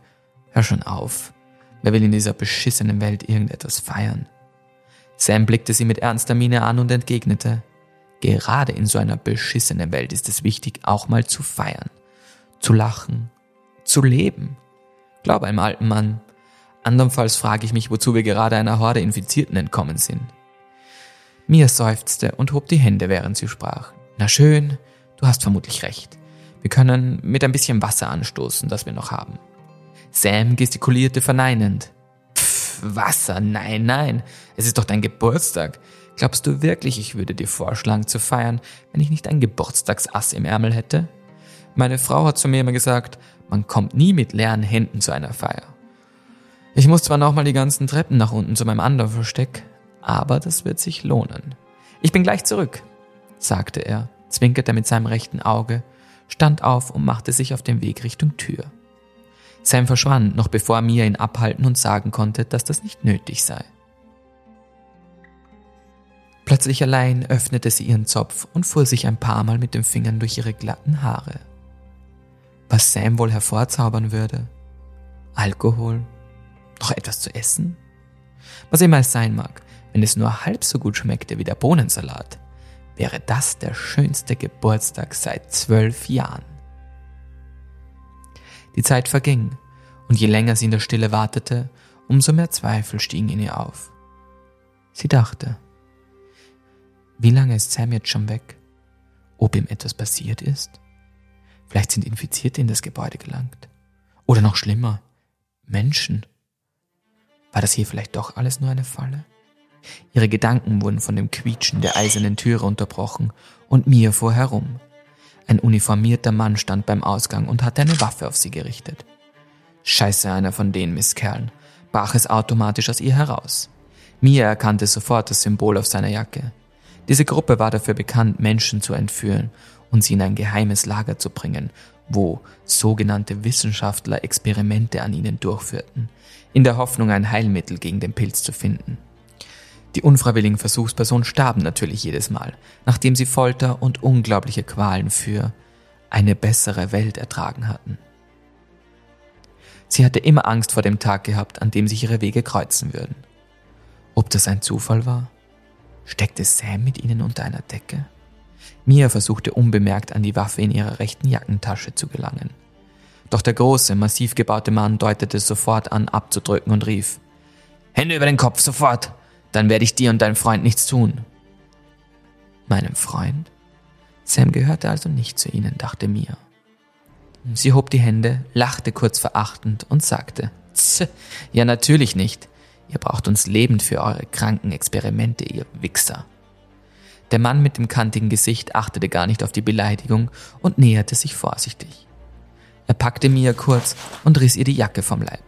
hör schon auf. Wer will in dieser beschissenen Welt irgendetwas feiern? Sam blickte sie mit ernster Miene an und entgegnete, gerade in so einer beschissenen Welt ist es wichtig, auch mal zu feiern, zu lachen, zu leben. Glaub einem alten Mann, Andernfalls frage ich mich, wozu wir gerade einer Horde Infizierten entkommen sind. Mia seufzte und hob die Hände, während sie sprach. Na schön, du hast vermutlich recht. Wir können mit ein bisschen Wasser anstoßen, das wir noch haben. Sam gestikulierte verneinend. Pff, Wasser, nein, nein, es ist doch dein Geburtstag. Glaubst du wirklich, ich würde dir vorschlagen zu feiern, wenn ich nicht ein Geburtstagsass im Ärmel hätte? Meine Frau hat zu mir immer gesagt, man kommt nie mit leeren Händen zu einer Feier. Ich muss zwar nochmal die ganzen Treppen nach unten zu meinem anderen Versteck, aber das wird sich lohnen. Ich bin gleich zurück, sagte er, zwinkerte mit seinem rechten Auge, stand auf und machte sich auf den Weg Richtung Tür. Sam verschwand, noch bevor Mia ihn abhalten und sagen konnte, dass das nicht nötig sei. Plötzlich allein öffnete sie ihren Zopf und fuhr sich ein paar Mal mit den Fingern durch ihre glatten Haare. Was Sam wohl hervorzaubern würde? Alkohol, noch etwas zu essen? Was immer es sein mag, wenn es nur halb so gut schmeckte wie der Bohnensalat, wäre das der schönste Geburtstag seit zwölf Jahren. Die Zeit verging, und je länger sie in der Stille wartete, umso mehr Zweifel stiegen in ihr auf. Sie dachte, wie lange ist Sam jetzt schon weg? Ob ihm etwas passiert ist? Vielleicht sind Infizierte in das Gebäude gelangt. Oder noch schlimmer, Menschen. War das hier vielleicht doch alles nur eine Falle? Ihre Gedanken wurden von dem Quietschen der eisernen Türe unterbrochen und Mia fuhr herum. Ein uniformierter Mann stand beim Ausgang und hatte eine Waffe auf sie gerichtet. Scheiße, einer von den Misskerlen, brach es automatisch aus ihr heraus. Mia erkannte sofort das Symbol auf seiner Jacke. Diese Gruppe war dafür bekannt, Menschen zu entführen und sie in ein geheimes Lager zu bringen, wo sogenannte Wissenschaftler Experimente an ihnen durchführten, in der Hoffnung, ein Heilmittel gegen den Pilz zu finden. Die unfreiwilligen Versuchspersonen starben natürlich jedes Mal, nachdem sie Folter und unglaubliche Qualen für eine bessere Welt ertragen hatten. Sie hatte immer Angst vor dem Tag gehabt, an dem sich ihre Wege kreuzen würden. Ob das ein Zufall war? Steckte Sam mit ihnen unter einer Decke? Mia versuchte unbemerkt an die Waffe in ihrer rechten Jackentasche zu gelangen. Doch der große, massiv gebaute Mann deutete sofort an, abzudrücken und rief, Hände über den Kopf, sofort! Dann werde ich dir und deinem Freund nichts tun. Meinem Freund? Sam gehörte also nicht zu ihnen, dachte Mia. Sie hob die Hände, lachte kurz verachtend und sagte, Tss, ja natürlich nicht. Ihr braucht uns lebend für eure kranken Experimente, ihr Wichser. Der Mann mit dem kantigen Gesicht achtete gar nicht auf die Beleidigung und näherte sich vorsichtig. Er packte Mia kurz und riss ihr die Jacke vom Leib.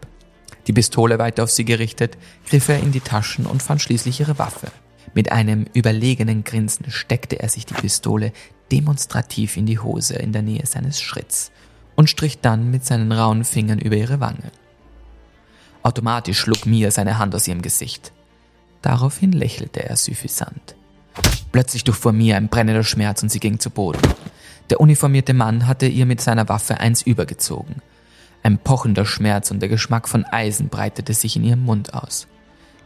Die Pistole weiter auf sie gerichtet, griff er in die Taschen und fand schließlich ihre Waffe. Mit einem überlegenen Grinsen steckte er sich die Pistole demonstrativ in die Hose in der Nähe seines Schritts und strich dann mit seinen rauen Fingern über ihre Wange. Automatisch schlug Mia seine Hand aus ihrem Gesicht. Daraufhin lächelte er süffisant. Plötzlich durchfuhr Mia ein brennender Schmerz und sie ging zu Boden. Der uniformierte Mann hatte ihr mit seiner Waffe eins übergezogen. Ein pochender Schmerz und der Geschmack von Eisen breitete sich in ihrem Mund aus.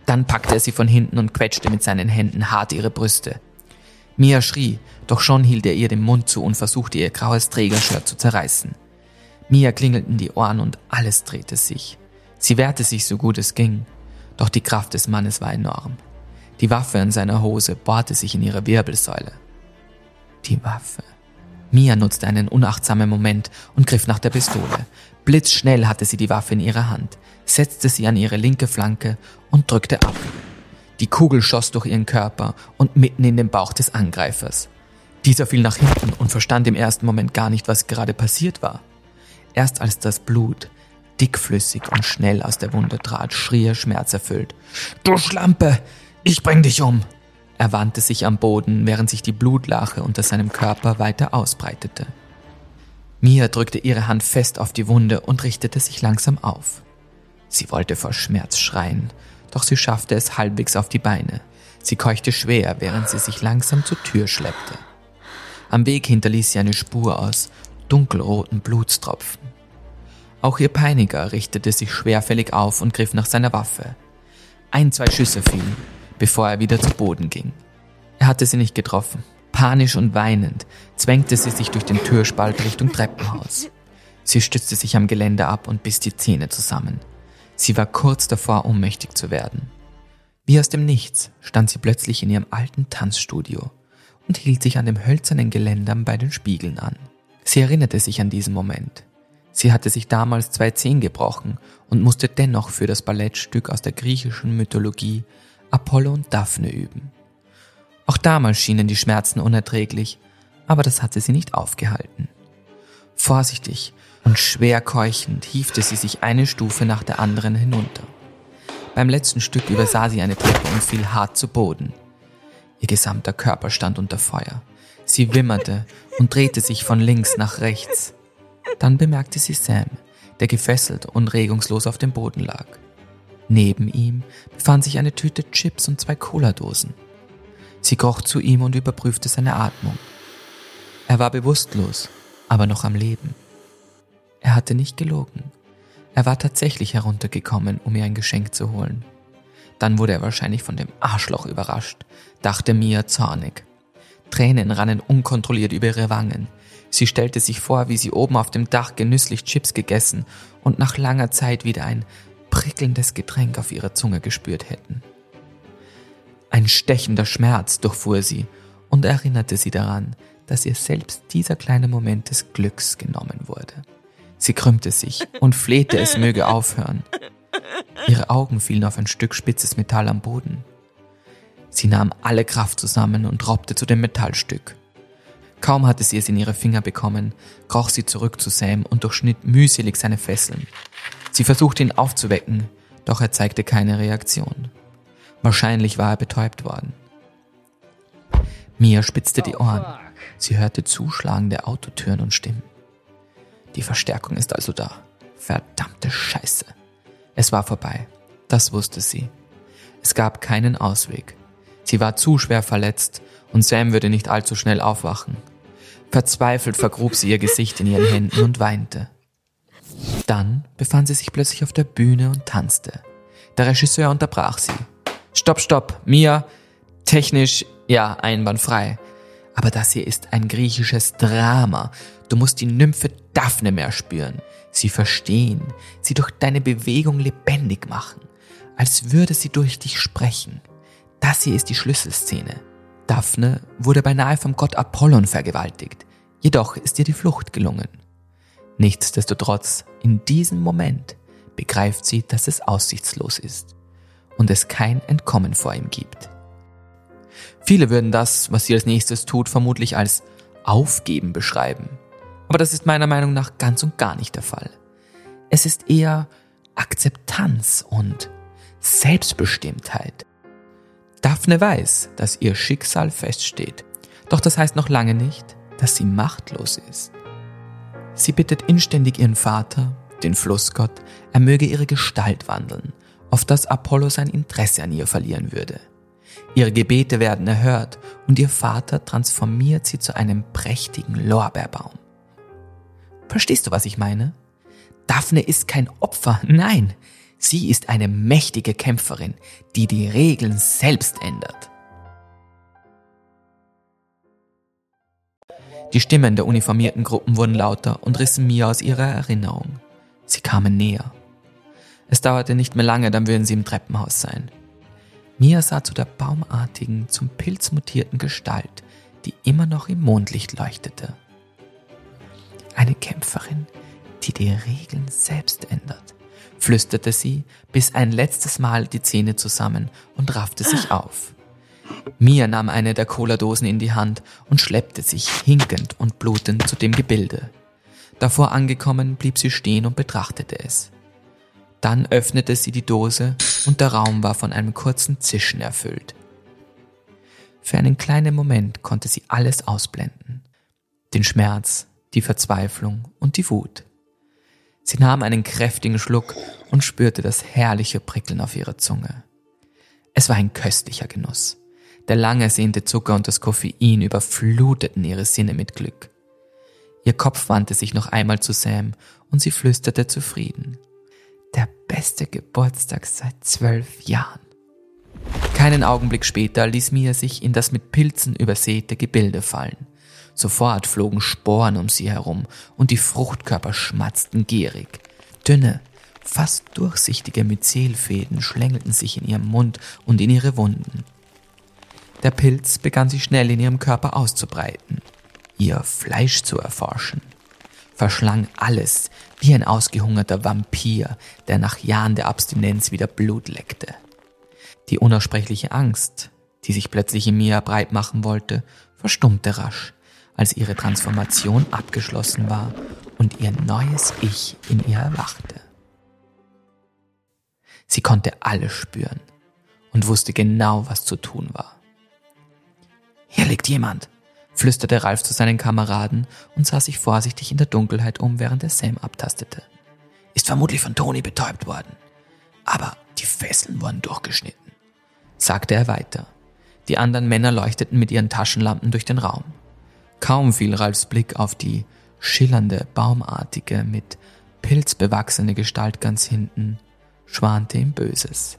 Dann packte er sie von hinten und quetschte mit seinen Händen hart ihre Brüste. Mia schrie, doch schon hielt er ihr den Mund zu und versuchte ihr graues Trägershirt zu zerreißen. Mia klingelten die Ohren und alles drehte sich. Sie wehrte sich so gut es ging, doch die Kraft des Mannes war enorm. Die Waffe in seiner Hose bohrte sich in ihre Wirbelsäule. Die Waffe. Mia nutzte einen unachtsamen Moment und griff nach der Pistole. Blitzschnell hatte sie die Waffe in ihrer Hand, setzte sie an ihre linke Flanke und drückte ab. Die Kugel schoss durch ihren Körper und mitten in den Bauch des Angreifers. Dieser fiel nach hinten und verstand im ersten Moment gar nicht, was gerade passiert war. Erst als das Blut dickflüssig und schnell aus der Wunde trat, schrie er schmerzerfüllt. Du Schlampe! Ich bring dich um! Er wandte sich am Boden, während sich die Blutlache unter seinem Körper weiter ausbreitete. Mia drückte ihre Hand fest auf die Wunde und richtete sich langsam auf. Sie wollte vor Schmerz schreien, doch sie schaffte es halbwegs auf die Beine. Sie keuchte schwer, während sie sich langsam zur Tür schleppte. Am Weg hinterließ sie eine Spur aus dunkelroten Blutstropfen. Auch ihr Peiniger richtete sich schwerfällig auf und griff nach seiner Waffe. Ein, zwei Schüsse fielen, bevor er wieder zu Boden ging. Er hatte sie nicht getroffen. Panisch und weinend zwängte sie sich durch den Türspalt Richtung Treppenhaus. Sie stützte sich am Geländer ab und biss die Zähne zusammen. Sie war kurz davor, ohnmächtig zu werden. Wie aus dem Nichts stand sie plötzlich in ihrem alten Tanzstudio und hielt sich an dem hölzernen Geländer bei den Spiegeln an. Sie erinnerte sich an diesen Moment. Sie hatte sich damals zwei Zehen gebrochen und musste dennoch für das Ballettstück aus der griechischen Mythologie Apollo und Daphne üben. Auch damals schienen die Schmerzen unerträglich, aber das hatte sie nicht aufgehalten. Vorsichtig und schwer keuchend hiefte sie sich eine Stufe nach der anderen hinunter. Beim letzten Stück übersah sie eine Treppe und fiel hart zu Boden. Ihr gesamter Körper stand unter Feuer. Sie wimmerte und drehte sich von links nach rechts. Dann bemerkte sie Sam, der gefesselt und regungslos auf dem Boden lag. Neben ihm befand sich eine Tüte Chips und zwei Cola-Dosen. Sie kroch zu ihm und überprüfte seine Atmung. Er war bewusstlos, aber noch am Leben. Er hatte nicht gelogen. Er war tatsächlich heruntergekommen, um ihr ein Geschenk zu holen. Dann wurde er wahrscheinlich von dem Arschloch überrascht, dachte Mia zornig. Tränen rannen unkontrolliert über ihre Wangen. Sie stellte sich vor, wie sie oben auf dem Dach genüsslich Chips gegessen und nach langer Zeit wieder ein prickelndes Getränk auf ihrer Zunge gespürt hätten. Ein stechender Schmerz durchfuhr sie und erinnerte sie daran, dass ihr selbst dieser kleine Moment des Glücks genommen wurde. Sie krümmte sich und flehte, es möge aufhören. Ihre Augen fielen auf ein Stück spitzes Metall am Boden. Sie nahm alle Kraft zusammen und raubte zu dem Metallstück. Kaum hatte sie es in ihre Finger bekommen, kroch sie zurück zu Sam und durchschnitt mühselig seine Fesseln. Sie versuchte ihn aufzuwecken, doch er zeigte keine Reaktion. Wahrscheinlich war er betäubt worden. Mia spitzte die Ohren. Sie hörte zuschlagende Autotüren und Stimmen. Die Verstärkung ist also da. Verdammte Scheiße. Es war vorbei. Das wusste sie. Es gab keinen Ausweg. Sie war zu schwer verletzt und Sam würde nicht allzu schnell aufwachen. Verzweifelt vergrub sie ihr Gesicht in ihren Händen und weinte. Dann befand sie sich plötzlich auf der Bühne und tanzte. Der Regisseur unterbrach sie. Stopp, stopp, Mia, technisch, ja, einwandfrei. Aber das hier ist ein griechisches Drama. Du musst die Nymphe Daphne mehr spüren, sie verstehen, sie durch deine Bewegung lebendig machen, als würde sie durch dich sprechen. Das hier ist die Schlüsselszene. Daphne wurde beinahe vom Gott Apollon vergewaltigt, jedoch ist ihr die Flucht gelungen. Nichtsdestotrotz, in diesem Moment begreift sie, dass es aussichtslos ist und es kein Entkommen vor ihm gibt. Viele würden das, was sie als nächstes tut, vermutlich als Aufgeben beschreiben. Aber das ist meiner Meinung nach ganz und gar nicht der Fall. Es ist eher Akzeptanz und Selbstbestimmtheit. Daphne weiß, dass ihr Schicksal feststeht, doch das heißt noch lange nicht, dass sie machtlos ist. Sie bittet inständig ihren Vater, den Flussgott, er möge ihre Gestalt wandeln auf dass Apollo sein Interesse an ihr verlieren würde. Ihre Gebete werden erhört und ihr Vater transformiert sie zu einem prächtigen Lorbeerbaum. Verstehst du, was ich meine? Daphne ist kein Opfer, nein, sie ist eine mächtige Kämpferin, die die Regeln selbst ändert. Die Stimmen der uniformierten Gruppen wurden lauter und rissen Mia aus ihrer Erinnerung. Sie kamen näher. Es dauerte nicht mehr lange, dann würden sie im Treppenhaus sein. Mia sah zu der baumartigen, zum Pilz mutierten Gestalt, die immer noch im Mondlicht leuchtete. Eine Kämpferin, die die Regeln selbst ändert, flüsterte sie, bis ein letztes Mal die Zähne zusammen und raffte sich auf. Mia nahm eine der Cola-Dosen in die Hand und schleppte sich hinkend und blutend zu dem Gebilde. Davor angekommen blieb sie stehen und betrachtete es. Dann öffnete sie die Dose und der Raum war von einem kurzen Zischen erfüllt. Für einen kleinen Moment konnte sie alles ausblenden. Den Schmerz, die Verzweiflung und die Wut. Sie nahm einen kräftigen Schluck und spürte das herrliche Prickeln auf ihrer Zunge. Es war ein köstlicher Genuss. Der lang ersehnte Zucker und das Koffein überfluteten ihre Sinne mit Glück. Ihr Kopf wandte sich noch einmal zu Sam und sie flüsterte zufrieden. Der beste Geburtstag seit zwölf Jahren. Keinen Augenblick später ließ Mia sich in das mit Pilzen übersäte Gebilde fallen. Sofort flogen Sporen um sie herum und die Fruchtkörper schmatzten gierig. Dünne, fast durchsichtige Myzelfäden schlängelten sich in ihrem Mund und in ihre Wunden. Der Pilz begann sich schnell in ihrem Körper auszubreiten, ihr Fleisch zu erforschen, verschlang alles wie ein ausgehungerter Vampir, der nach Jahren der Abstinenz wieder Blut leckte. Die unaussprechliche Angst, die sich plötzlich in mir breit machen wollte, verstummte rasch, als ihre Transformation abgeschlossen war und ihr neues Ich in ihr erwachte. Sie konnte alles spüren und wusste genau, was zu tun war. Hier liegt jemand, flüsterte Ralf zu seinen Kameraden und sah sich vorsichtig in der Dunkelheit um, während er Sam abtastete. Ist vermutlich von Toni betäubt worden. Aber die Fesseln wurden durchgeschnitten, sagte er weiter. Die anderen Männer leuchteten mit ihren Taschenlampen durch den Raum. Kaum fiel Ralfs Blick auf die schillernde, baumartige, mit Pilz bewachsene Gestalt ganz hinten, schwante ihm Böses.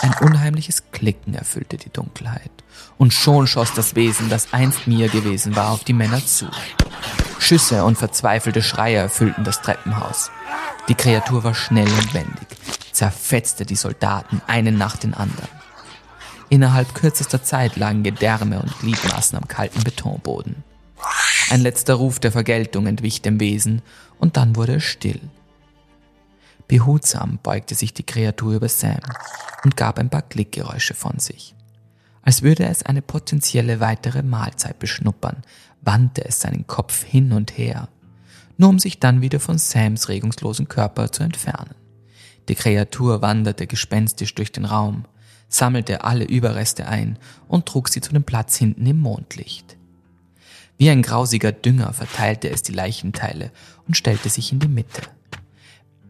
Ein unheimliches Klicken erfüllte die Dunkelheit. Und schon schoss das Wesen, das einst mir gewesen war, auf die Männer zu. Schüsse und verzweifelte Schreie erfüllten das Treppenhaus. Die Kreatur war schnell und wendig, zerfetzte die Soldaten einen nach den anderen. Innerhalb kürzester Zeit lagen Gedärme und Gliedmaßen am kalten Betonboden. Ein letzter Ruf der Vergeltung entwich dem Wesen, und dann wurde es still. Behutsam beugte sich die Kreatur über Sam und gab ein paar Klickgeräusche von sich. Als würde es eine potenzielle weitere Mahlzeit beschnuppern, wandte es seinen Kopf hin und her, nur um sich dann wieder von Sams regungslosen Körper zu entfernen. Die Kreatur wanderte gespenstisch durch den Raum, sammelte alle Überreste ein und trug sie zu dem Platz hinten im Mondlicht. Wie ein grausiger Dünger verteilte es die Leichenteile und stellte sich in die Mitte.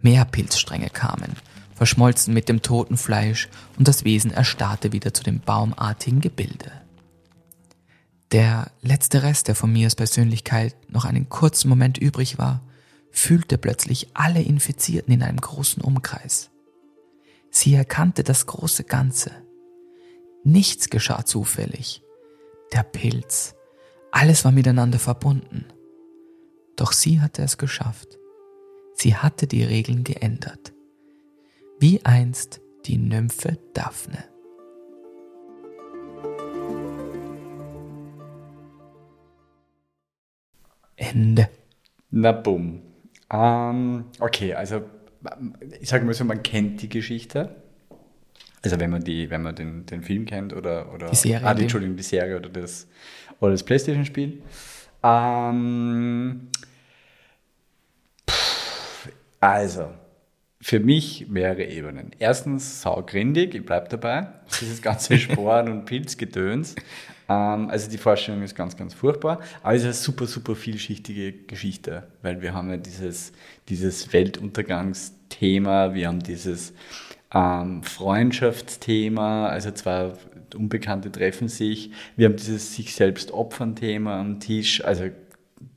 Mehr Pilzstränge kamen, verschmolzen mit dem toten Fleisch und das Wesen erstarrte wieder zu dem baumartigen Gebilde. Der letzte Rest, der von Mias Persönlichkeit noch einen kurzen Moment übrig war, fühlte plötzlich alle Infizierten in einem großen Umkreis. Sie erkannte das große Ganze. Nichts geschah zufällig. Der Pilz, alles war miteinander verbunden. Doch sie hatte es geschafft. Sie hatte die Regeln geändert. Wie einst die Nymphe Daphne. Ende. Na bumm. Ähm, okay, also ich sage mal so, man kennt die Geschichte. Also wenn man die, wenn man den, den Film kennt oder, oder die Serie, ah, die, Entschuldigung, die Serie oder das, oder das Playstation-Spiel. Ähm, also, für mich mehrere Ebenen. Erstens saugrindig, ich bleibe dabei. Dieses ganze Sporen und Pilzgedöns. Ähm, also die Vorstellung ist ganz, ganz furchtbar. Aber es ist eine super, super vielschichtige Geschichte, weil wir haben ja dieses, dieses Weltuntergangsthema, wir haben dieses ähm, Freundschaftsthema, also zwei Unbekannte treffen sich. Wir haben dieses sich selbst opfern Thema am Tisch, also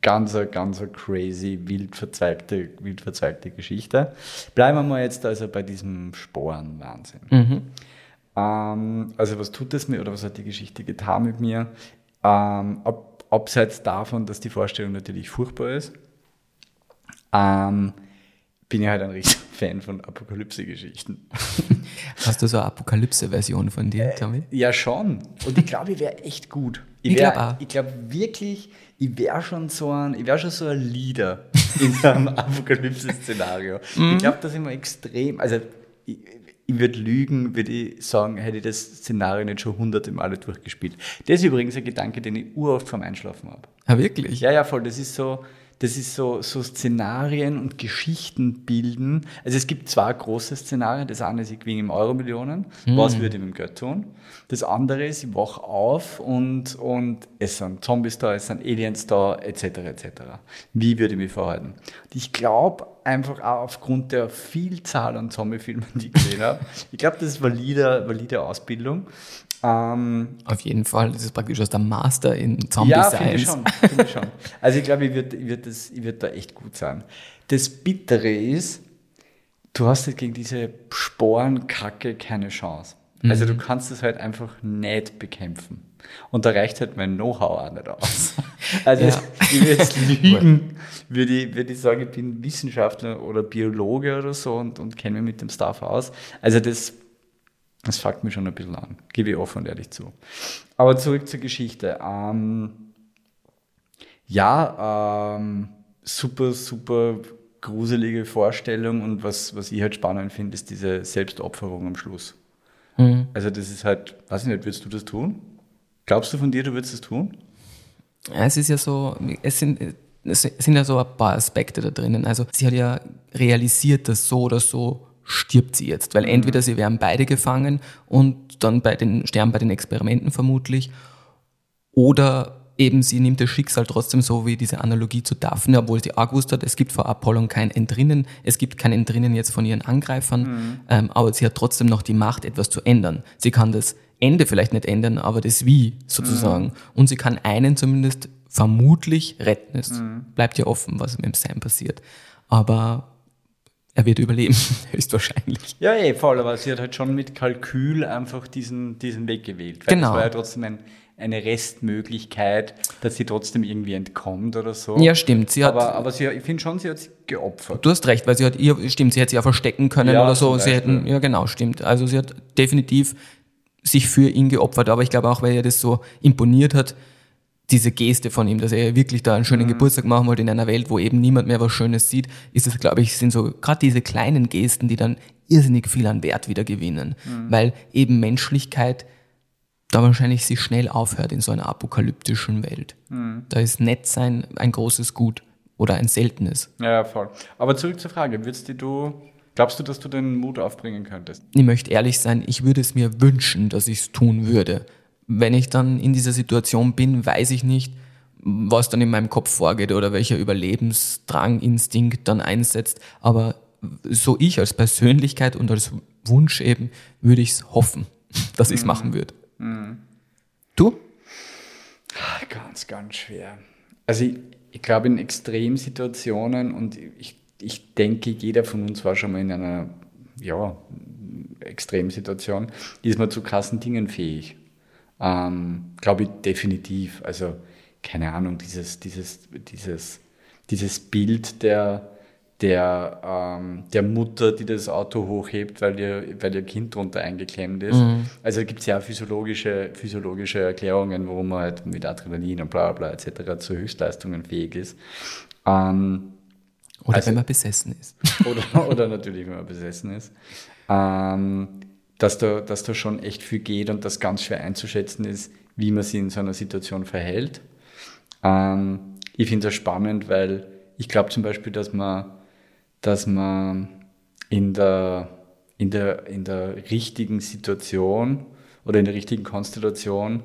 ganz, ganz crazy, wild verzweigte, wild verzweigte Geschichte. Bleiben wir mal jetzt also bei diesem Sporenwahnsinn. Mhm. Ähm, also was tut es mir oder was hat die Geschichte getan mit mir? Ähm, ab, abseits davon, dass die Vorstellung natürlich furchtbar ist, ähm, bin ich halt ein riesiger Fan von Apokalypse-Geschichten. Hast du so eine Apokalypse-Version von dir, Tommy? Äh, ja, schon. Und ich glaube, ich wäre echt gut. Ich, ich glaube glaub wirklich, ich wäre schon so ein, ich wäre schon so ein Leader in so einem Apokalypse-Szenario. Mhm. Ich glaube, dass ich mal extrem, also ich, ich würde lügen, würde ich sagen, hätte ich das Szenario nicht schon hunderte Male durchgespielt. Das ist übrigens ein Gedanke, den ich uroft vorm Einschlafen habe. Ah, wirklich? Ja, ja, voll. Das ist so, das ist so, so Szenarien und Geschichten bilden. Also es gibt zwei große Szenarien. Das eine ist, ich gewinne im Euro-Millionen. Mhm. Was würde ich mit dem Geld tun? Das andere ist, ich wache auf und, und es sind Zombies da, es sind Aliens da, etc. etc. Wie würde ich mich verhalten? Und ich glaube einfach auch aufgrund der Vielzahl an Zombie-Filmen, die ich gesehen habe, ich glaube, das ist valide, valide Ausbildung. Ähm, Auf jeden Fall, das ist praktisch aus der Master in Zombie ja, Science. Ja, finde ich schon. Find ich schon. Also ich glaube, ich würde ich würd würd da echt gut sein. Das Bittere ist, du hast halt gegen diese Sporenkacke keine Chance. Also du mhm. kannst es halt einfach nicht bekämpfen. Und da reicht halt mein Know-how auch nicht aus. Also ja. ich würde jetzt lügen, würde ich, würde ich sagen, ich bin Wissenschaftler oder Biologe oder so und, und kenne mich mit dem Stuff aus. Also das das fuckt mich schon ein bisschen an, gebe ich offen und ehrlich zu. Aber zurück zur Geschichte. Ähm, ja, ähm, super, super gruselige Vorstellung und was, was ich halt spannend finde, ist diese Selbstopferung am Schluss. Mhm. Also das ist halt, weiß ich nicht, würdest du das tun? Glaubst du von dir, du würdest das tun? Es ist ja so, es sind, es sind ja so ein paar Aspekte da drinnen. Also sie hat ja realisiert, dass so oder so stirbt sie jetzt. Weil mhm. entweder sie werden beide gefangen und dann bei den, sterben bei den Experimenten vermutlich, oder eben sie nimmt das Schicksal trotzdem so wie diese Analogie zu Daphne, obwohl sie auch gewusst hat, es gibt vor Apollon kein Entrinnen, es gibt kein Entrinnen jetzt von ihren Angreifern, mhm. ähm, aber sie hat trotzdem noch die Macht, etwas zu ändern. Sie kann das Ende vielleicht nicht ändern, aber das Wie sozusagen. Mhm. Und sie kann einen zumindest vermutlich retten. Es mhm. bleibt ja offen, was mit dem Sam passiert. Aber er wird überleben, höchstwahrscheinlich. Ja, eh, voll, aber sie hat halt schon mit Kalkül einfach diesen, diesen Weg gewählt. Weil genau. Das war ja trotzdem ein, eine Restmöglichkeit, dass sie trotzdem irgendwie entkommt oder so. Ja, stimmt. Sie hat, aber aber sie, ich finde schon, sie hat sich geopfert. Du hast recht, weil sie hat ihr, stimmt, sie hätte sich ja verstecken können ja, oder so. Sie hätten, ja genau, stimmt. Also sie hat definitiv sich für ihn geopfert, aber ich glaube auch, weil ihr das so imponiert hat, diese Geste von ihm, dass er wirklich da einen schönen mhm. Geburtstag machen wollte in einer Welt, wo eben niemand mehr was Schönes sieht, ist es, glaube ich, sind so gerade diese kleinen Gesten, die dann irrsinnig viel an Wert wieder gewinnen. Mhm. Weil eben Menschlichkeit da wahrscheinlich sich schnell aufhört in so einer apokalyptischen Welt. Mhm. Da ist Nettsein ein großes Gut oder ein seltenes. Ja, voll. Aber zurück zur Frage, würdest du, glaubst du, dass du den Mut aufbringen könntest? Ich möchte ehrlich sein, ich würde es mir wünschen, dass ich es tun würde wenn ich dann in dieser Situation bin, weiß ich nicht, was dann in meinem Kopf vorgeht oder welcher Überlebensdrang, Instinkt dann einsetzt. Aber so ich als Persönlichkeit und als Wunsch eben, würde ich es hoffen, dass ich es mhm. machen würde. Mhm. Du? Ganz, ganz schwer. Also ich, ich glaube in Extremsituationen und ich, ich denke, jeder von uns war schon mal in einer ja, Extremsituation, ist man zu krassen Dingen fähig. Ähm, Glaube ich definitiv. Also keine Ahnung, dieses, dieses, dieses, dieses Bild der, der, ähm, der Mutter, die das Auto hochhebt, weil ihr, weil ihr Kind drunter eingeklemmt ist. Mhm. Also gibt es ja physiologische, physiologische Erklärungen, warum man halt mit Adrenalin und bla bla etc. zu Höchstleistungen fähig ist. Ähm, oder also, wenn man besessen ist. Oder, oder natürlich, wenn man besessen ist. Ähm, dass da, dass da schon echt viel geht und das ganz schwer einzuschätzen ist, wie man sich in so einer Situation verhält. Ähm, ich finde das spannend, weil ich glaube zum Beispiel, dass man, dass man in der, in, der, in der richtigen Situation oder in der richtigen Konstellation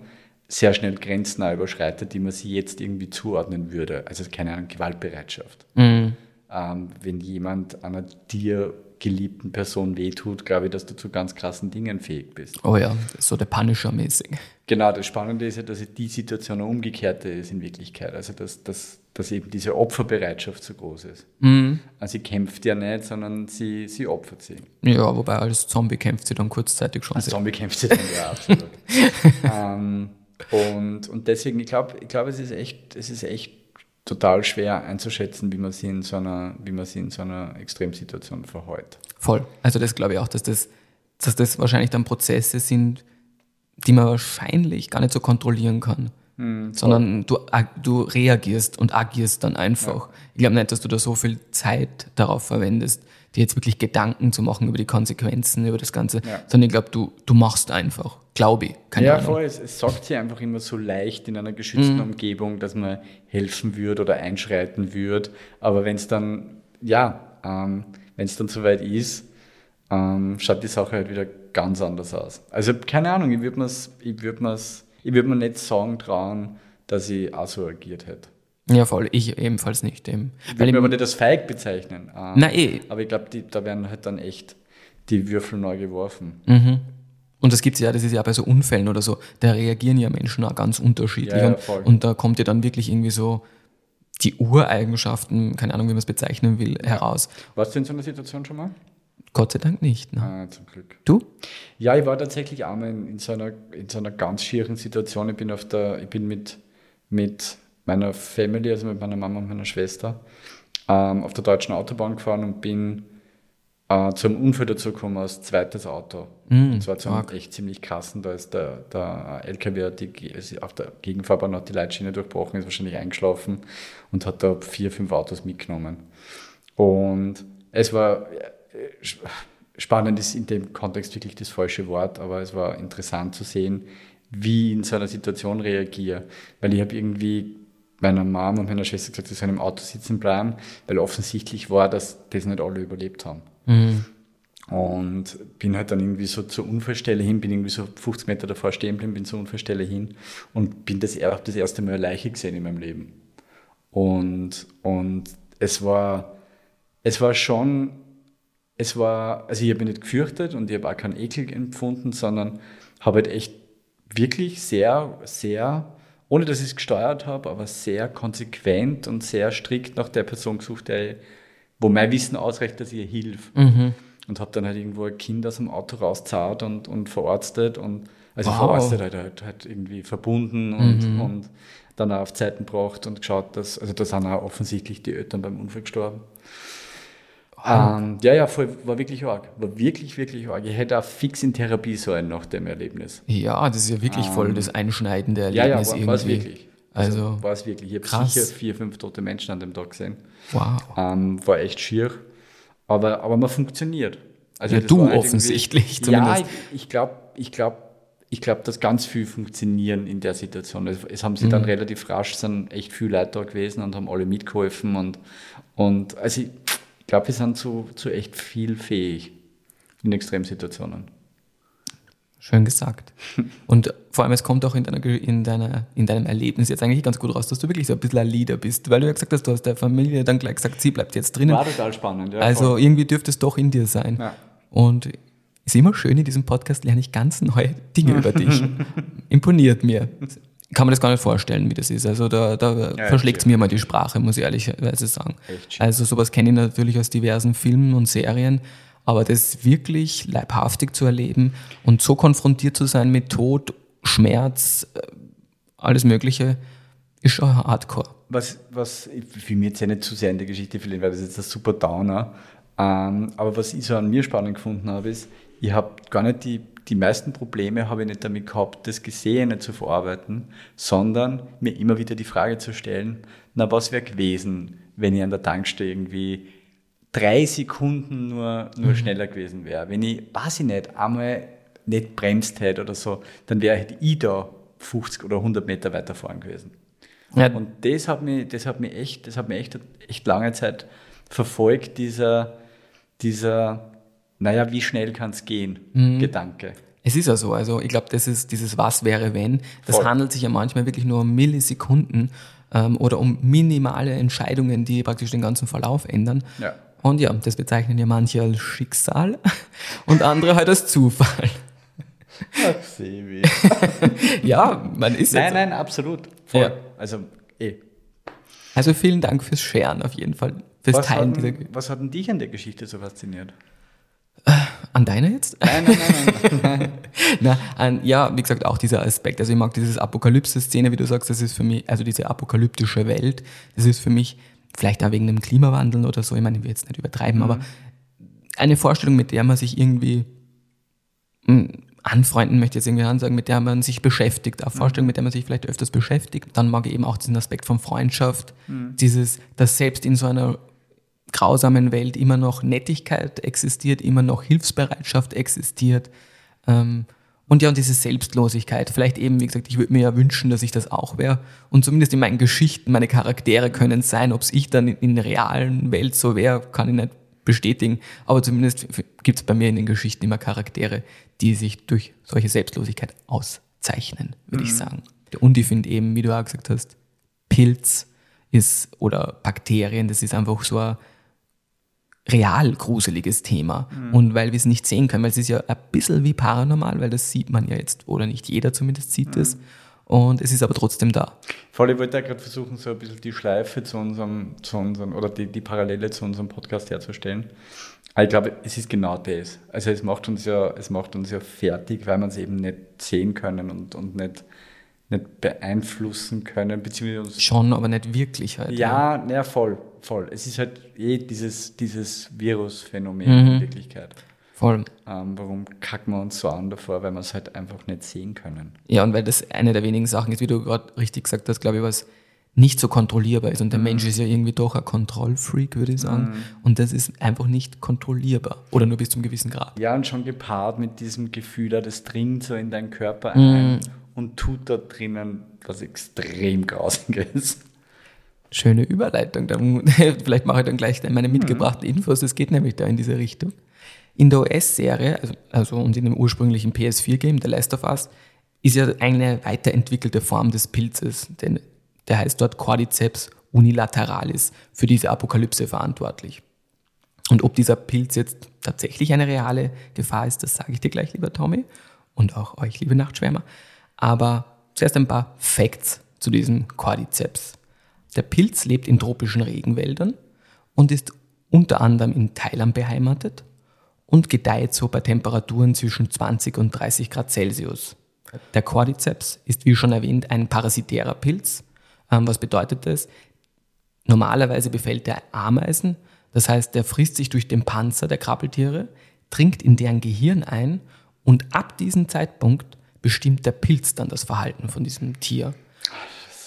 sehr schnell Grenzen überschreitet, die man sich jetzt irgendwie zuordnen würde. Also keine Ahnung, Gewaltbereitschaft. Mhm. Ähm, wenn jemand einer dir geliebten Person wehtut, glaube ich, dass du zu ganz krassen Dingen fähig bist. Oh ja, so der Punisher-mäßig. Genau, das Spannende ist ja, dass die Situation eine umgekehrte ist in Wirklichkeit. Also, dass, dass, dass eben diese Opferbereitschaft so groß ist. Mhm. Also, sie kämpft ja nicht, sondern sie, sie opfert sie. Ja, wobei als Zombie kämpft sie dann kurzzeitig schon. Als Zombie kämpft sie dann, ja, absolut. ähm, und, und deswegen, ich glaube, ich glaub, es ist echt, es ist echt total schwer einzuschätzen, wie man sie in so einer, wie man sie in so einer Extremsituation verhält. Voll. Also das glaube ich auch, dass das, dass das wahrscheinlich dann Prozesse sind, die man wahrscheinlich gar nicht so kontrollieren kann. Hm, sondern du, du reagierst und agierst dann einfach. Ich glaube nicht, dass du da so viel Zeit darauf verwendest, dir jetzt wirklich Gedanken zu machen über die Konsequenzen, über das Ganze, Ja. sondern ich glaube, du, du machst einfach. Glaube ich. Keine ja, Ahnung. voll. Es, es sagt sich einfach immer so leicht in einer geschützten Umgebung, dass man helfen würde oder einschreiten würde. Aber wenn es dann, ja, ähm, wenn es dann soweit ist, ähm, schaut die Sache halt wieder ganz anders aus. Also keine Ahnung, ich würde ich mir's, ich würde mir nicht sagen trauen, dass ich auch so agiert hätte. Ja, voll. Ich ebenfalls nicht. Eben. Ich würde mir aber nicht als feig bezeichnen. Ähm, na eh. Aber ich glaube, da werden halt dann echt die Würfel neu geworfen. Mhm. Und das gibt's ja, das ist ja bei so Unfällen oder so, da reagieren ja Menschen auch ganz unterschiedlich. Ja, ja, und, da kommt ja dann wirklich irgendwie so die Ureigenschaften, keine Ahnung, wie man es bezeichnen will, heraus. Warst du in so einer Situation schon mal? Gott sei Dank nicht. Ne? Ah, zum Glück. Du? Ja, ich war tatsächlich einmal in, in, so, einer, in so einer ganz schieren Situation. Ich bin, auf der, ich bin mit, mit meiner Family, also mit meiner Mama und meiner Schwester, ähm, auf der deutschen Autobahn gefahren und bin äh, zu einem Unfall dazu gekommen als zweites Auto. Mm, und zwar zu einem echt ziemlich krassen. Da ist der, der LKW die, ist auf der Gegenfahrbahn hat die Leitschiene durchbrochen, ist wahrscheinlich eingeschlafen und hat da vier, fünf Autos mitgenommen. Und es war äh, sp- spannend ist in dem Kontext wirklich das falsche Wort, aber es war interessant zu sehen, wie ich in so einer Situation reagiere. Weil ich habe irgendwie meiner Mom und meiner Schwester gesagt, sie sollen im Auto sitzen bleiben, weil offensichtlich war, dass das nicht alle überlebt haben. Mhm. Und bin halt dann irgendwie so zur Unfallstelle hin, bin irgendwie so 50 Meter davor stehen geblieben, bin zur Unfallstelle hin und bin das, das erste Mal eine Leiche gesehen in meinem Leben. Und, und es war, es war schon, es war, also ich habe mich nicht gefürchtet und ich habe auch keinen Ekel empfunden, sondern habe halt echt wirklich sehr, sehr, ohne dass ich es gesteuert habe, aber sehr konsequent und sehr strikt nach der Person gesucht, der, wo mein Wissen ausreicht, dass ich ihr hilf. Mhm. Und habe dann halt irgendwo ein Kind aus dem Auto rauszahlt und, und verarztet und also Wow. verarztet halt, halt, halt irgendwie verbunden und, und dann auch auf Zeiten gebracht und geschaut, dass, also da sind auch offensichtlich die Eltern beim Unfall gestorben. Ähm, ja, ja, voll, war wirklich arg. War wirklich, wirklich arg. Ich hätte auch fix in Therapie sollen nach dem Erlebnis. Ja, das ist ja wirklich voll das einschneidende Ähm, Ja, ja, Erlebnis war es wirklich. Also, war es wirklich. Ich habe sicher vier, fünf tote Menschen an dem Tag gesehen. wow. Ähm, war echt schier. Aber, aber man funktioniert. Also Ja, du halt offensichtlich irgendwie- Ja, zumindest. ich, ich glaube, ich glaube, ich glaube, dass ganz viel funktionieren in der Situation. Es, es haben sie dann relativ rasch, sind echt viele Leute da gewesen und haben alle mitgeholfen und, und also ich glaube, wir sind zu, zu echt viel fähig in Extremsituationen. Schön gesagt. Und vor allem, es kommt auch in, deiner, in, deiner, in deinem Erlebnis jetzt eigentlich ganz gut raus, dass du wirklich so ein bisschen ein Leader bist, weil du ja gesagt hast, du hast der Familie dann gleich gesagt, sie bleibt jetzt drinnen. War total spannend. Ja, also voll. irgendwie dürfte es doch in dir sein. Ja. Und ist immer schön, in diesem Podcast lerne ich ganz neue Dinge über dich. Imponiert mir. Kann man das gar nicht vorstellen, wie das ist. Also da, da Ja, verschlägt es mir mal die Sprache, muss ich ehrlicherweise sagen. Also sowas kenne ich natürlich aus diversen Filmen und Serien, aber das wirklich leibhaftig zu erleben und so konfrontiert zu sein mit Tod, Schmerz, äh, alles Mögliche, ist schon hardcore. Was, was, ich will mir jetzt ja nicht zu sehr in die Geschichte verlieren, weil das ist jetzt ein super Downer. Ähm, aber was ich so an mir spannend gefunden habe, ist, ich habe gar nicht die, die meisten Probleme habe ich nicht damit gehabt, das Gesehene zu verarbeiten, sondern mir immer wieder die Frage zu stellen, na, was wäre gewesen, wenn ich an der Tankstelle irgendwie drei Sekunden nur, nur schneller gewesen wäre. Wenn ich, weiß ich nicht, einmal nicht bremst hätte oder so, dann wäre halt ich da 50 oder 100 Meter weiter fahren gewesen. Ja, Und das hat mich, das hat mich echt, das hat mich echt, echt lange Zeit verfolgt, dieser, dieser, naja, wie schnell kann es gehen, Mhm. Gedanke. Es ist ja so, also ich glaube, das ist dieses Was wäre wenn. Das Voll. handelt sich ja manchmal wirklich nur um Millisekunden ähm, oder um minimale Entscheidungen, die praktisch den ganzen Verlauf ändern. Ja. Und ja, das bezeichnen ja manche als Schicksal und andere halt als Zufall. Ach, Sebi. Ja, man ist Nein, nein, absolut. Voll. Ja. Also, eh. Also vielen Dank fürs Sharen auf jeden Fall. Fürs Was Teilen hat, dieser. denn- was hat denn dich an der Geschichte so fasziniert? An deiner jetzt? Nein, nein, nein, nein. Na, an, ja, wie gesagt, auch dieser Aspekt. Also ich mag dieses Apokalypse-Szene, wie du sagst, das ist für mich, also diese apokalyptische Welt, das ist für mich, vielleicht auch wegen dem Klimawandel oder so, ich meine, ich will jetzt nicht übertreiben, aber eine Vorstellung, mit der man sich irgendwie mh, anfreunden möchte ich jetzt irgendwie ansagen, mit der man sich beschäftigt, eine Vorstellung, mit der man sich vielleicht öfters beschäftigt. Dann mag ich eben auch diesen Aspekt von Freundschaft, dieses, dass selbst in so einer grausamen Welt immer noch Nettigkeit existiert, immer noch Hilfsbereitschaft existiert. Ähm, und ja, und diese Selbstlosigkeit. Vielleicht eben, wie gesagt, ich würde mir ja wünschen, dass ich das auch wäre. Und zumindest in meinen Geschichten, meine Charaktere können sein. Ob es ich dann in, in der realen Welt so wäre, kann ich nicht bestätigen. Aber zumindest gibt es bei mir in den Geschichten immer Charaktere, die sich durch solche Selbstlosigkeit auszeichnen, würde ich sagen. Und ich finde eben, wie du auch gesagt hast, Pilz ist oder Bakterien, das ist einfach so ein real gruseliges Thema. Und weil wir es nicht sehen können, weil es ist ja ein bisschen wie paranormal, weil das sieht man ja jetzt, oder nicht jeder zumindest sieht es. Und es ist aber trotzdem da. Voll, ich wollte ja gerade versuchen, so ein bisschen die Schleife zu unserem, zu unserem oder die, die Parallele zu unserem Podcast herzustellen. Aber ich glaube, es ist genau das. Also es macht uns ja, es macht uns ja fertig, weil wir es eben nicht sehen können und, und nicht, nicht beeinflussen können, beziehungsweise Schon, aber nicht wirklich halt. Ja, naja, voll, voll. Es ist halt eh dieses, dieses Virusphänomen in Wirklichkeit. Voll. Ähm, warum kacken wir uns so an davor? Weil wir es halt einfach nicht sehen können. Ja, und weil das eine der wenigen Sachen ist, wie du gerade richtig gesagt hast, glaube ich, was nicht so kontrollierbar ist. Und der Mensch ist ja irgendwie doch ein Kontrollfreak, würde ich sagen. Und das ist einfach nicht kontrollierbar. Oder nur bis zum gewissen Grad. Ja, und schon gepaart mit diesem Gefühl, da das dringt so in deinen Körper ein und tut da drinnen was extrem Grausiges. Schöne Überleitung. Da, vielleicht mache ich dann gleich meine mitgebrachten Infos. Das geht nämlich da in diese Richtung. In der US-Serie, also, also und in dem ursprünglichen PS4-Game, The Last of Us, ist ja eine weiterentwickelte Form des Pilzes. Denn der heißt dort Cordyceps unilateralis, für diese Apokalypse verantwortlich. Und ob dieser Pilz jetzt tatsächlich eine reale Gefahr ist, das sage ich dir gleich, lieber Tommy. Und auch euch, liebe Nachtschwärmer. Aber zuerst ein paar Facts zu diesem Cordyceps. Der Pilz lebt in tropischen Regenwäldern und ist unter anderem in Thailand beheimatet und gedeiht so bei Temperaturen zwischen 20 und 30 Grad Celsius. Der Cordyceps ist, wie schon erwähnt, ein parasitärer Pilz. Ähm, was bedeutet das? Normalerweise befällt er Ameisen, das heißt, er frisst sich durch den Panzer der Krabbeltiere, dringt in deren Gehirn ein und ab diesem Zeitpunkt bestimmt der Pilz dann das Verhalten von diesem Tier.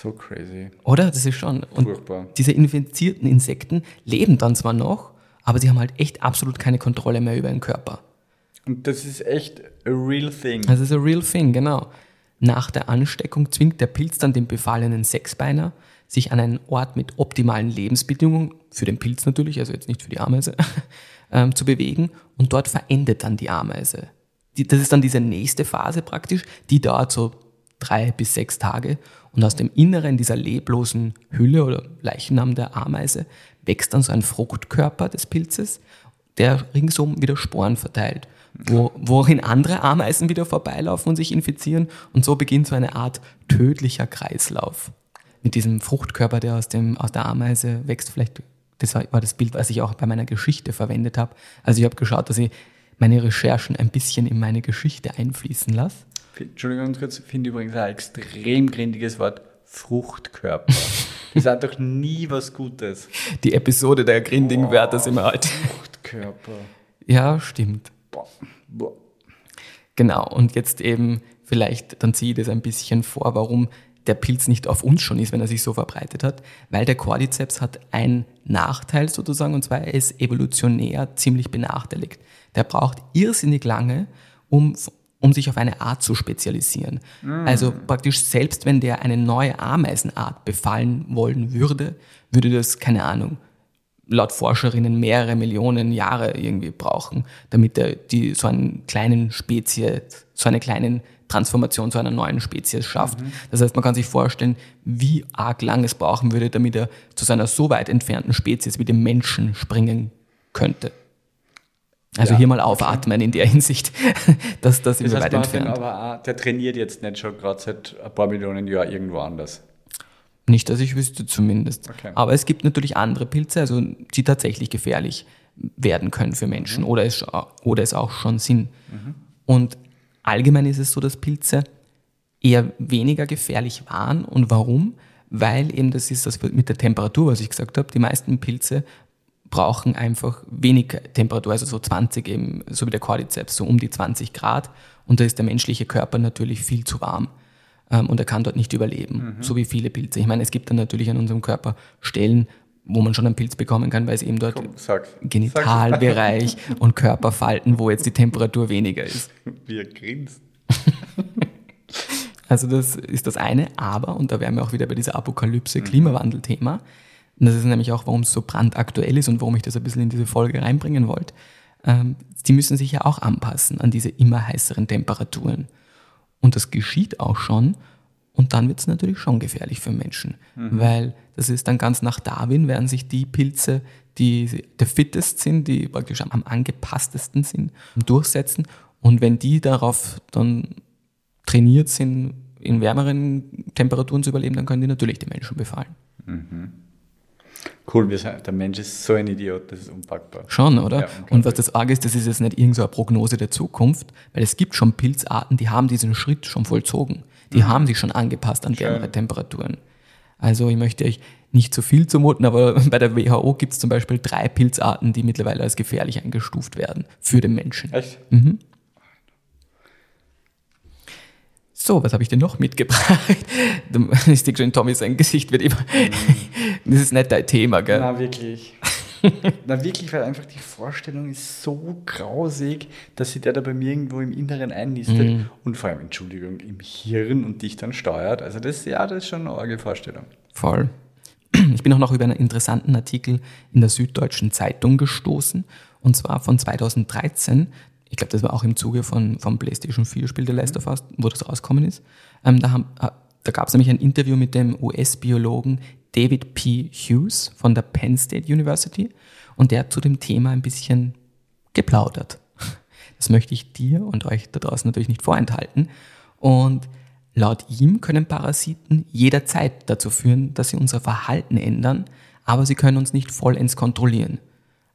So crazy. Oder? Das ist schon. Und Furchtbar. diese infizierten Insekten leben dann zwar noch, aber sie haben halt echt absolut keine Kontrolle mehr über ihren Körper. Und das ist echt a real thing. Das ist a real thing, genau. Nach der Ansteckung zwingt der Pilz dann den befallenen Sechsbeiner, sich an einen Ort mit optimalen Lebensbedingungen, für den Pilz natürlich, also jetzt nicht für die Ameise, ähm, zu bewegen und dort verendet dann die Ameise. Die, das ist dann diese nächste Phase praktisch, die dauert so drei bis sechs Tage und aus dem Inneren dieser leblosen Hülle oder Leichnam der Ameise wächst dann so ein Fruchtkörper des Pilzes, der ringsum wieder Sporen verteilt, wo, worin andere Ameisen wieder vorbeilaufen und sich infizieren und so beginnt so eine Art tödlicher Kreislauf. Mit diesem Fruchtkörper, der aus, dem, aus der Ameise wächst, vielleicht, das war, das Bild, was ich auch bei meiner Geschichte verwendet habe. Also ich habe geschaut, dass ich meine Recherchen ein bisschen in meine Geschichte einfließen lasse. Entschuldigung, ganz kurz, ich finde übrigens ein extrem grindiges Wort. Fruchtkörper. Das hat doch nie was Gutes. Die Episode der grindigen Wörter sind wir halt. Fruchtkörper. Ja, stimmt. Boah. Boah. Genau, und jetzt eben vielleicht, dann ziehe ich das ein bisschen vor, warum der Pilz nicht auf uns schon ist, wenn er sich so verbreitet hat, weil der Cordyceps hat einen Nachteil sozusagen, und zwar er ist evolutionär ziemlich benachteiligt. Der braucht irrsinnig lange, um, um sich auf eine Art zu spezialisieren. Also praktisch selbst wenn der eine neue Ameisenart befallen wollen würde, würde das, keine Ahnung, laut Forscherinnen mehrere Millionen Jahre irgendwie brauchen, damit er die so einen kleinen Spezies, so eine kleine Transformation zu einer neuen Spezies schafft. Das heißt, man kann sich vorstellen, wie arg lang es brauchen würde, damit er zu seiner so weit entfernten Spezies wie dem Menschen springen könnte. Also Ja, hier mal aufatmen in der Hinsicht, dass das Das immer weit entfernt. aber der trainiert jetzt nicht schon gerade seit ein paar Millionen Jahren irgendwo anders. Nicht, dass ich wüsste zumindest. Okay. Aber es gibt natürlich andere Pilze, also die tatsächlich gefährlich werden können für Menschen oder, es, oder es auch schon sind. Und allgemein ist es so, dass Pilze eher weniger gefährlich waren. Und warum? Weil eben das ist das mit der Temperatur, was ich gesagt habe. Die meisten Pilze brauchen einfach wenig Temperatur, also so 20 eben, so wie der Cordyceps, so um die 20 Grad. Und da ist der menschliche Körper natürlich viel zu warm. Ähm, und er kann dort nicht überleben, so wie viele Pilze. Ich meine, es gibt dann natürlich an unserem Körper Stellen, wo man schon einen Pilz bekommen kann, weil es eben dort Komm, sag's. Genitalbereich und Körperfalten, wo jetzt die Temperatur weniger ist. Er grinst. Also das ist das eine, aber, und da wären wir auch wieder bei dieser Apokalypse-Klimawandel-Thema, und das ist nämlich auch, warum es so brandaktuell ist und warum ich das ein bisschen in diese Folge reinbringen wollte, ähm, die müssen sich ja auch anpassen an diese immer heißeren Temperaturen. Und das geschieht auch schon, und dann wird es natürlich schon gefährlich für Menschen, weil das ist dann ganz nach Darwin, werden sich die Pilze, die der fittest sind, die praktisch am, angepasstesten sind, durchsetzen. Und wenn die darauf dann trainiert sind, in wärmeren Temperaturen zu überleben, dann können die natürlich die Menschen befallen. Cool, der Mensch ist so ein Idiot, das ist unpackbar. Schon, oder? Ja, und was das arg ist, das ist jetzt nicht irgendeine so eine Prognose der Zukunft, weil es gibt schon Pilzarten, die haben diesen Schritt schon vollzogen. Die haben sich schon angepasst an wärmere Temperaturen. Also ich möchte euch nicht zu viel zumuten, aber bei der WHO gibt es zum Beispiel drei Pilzarten, die mittlerweile als gefährlich eingestuft werden für den Menschen. Echt? So, was habe ich denn noch mitgebracht? Ich sehe schon, Tommy, sein Gesicht wird immer. Das ist nicht dein Thema, gell? Na, wirklich. Na, wirklich, weil einfach die Vorstellung ist so grausig, dass sich der da bei mir irgendwo im Inneren einnistet und vor allem, Entschuldigung, im Hirn und dich dann steuert. Also, das, ja, das ist schon eine arge Vorstellung. Voll. Ich bin auch noch über einen interessanten Artikel in der Süddeutschen Zeitung gestoßen, und zwar von 2013. Ich glaube, das war auch im Zuge von, vom PlayStation 4-Spiel The Last of Us, wo das rausgekommen ist. Ähm, da haben, da gab es nämlich ein Interview mit dem US-Biologen David P. Hughes von der Penn State University und der hat zu dem Thema ein bisschen geplaudert. Das möchte ich dir und euch da draußen natürlich nicht vorenthalten. Und laut ihm können Parasiten jederzeit dazu führen, dass sie unser Verhalten ändern, aber sie können uns nicht vollends kontrollieren.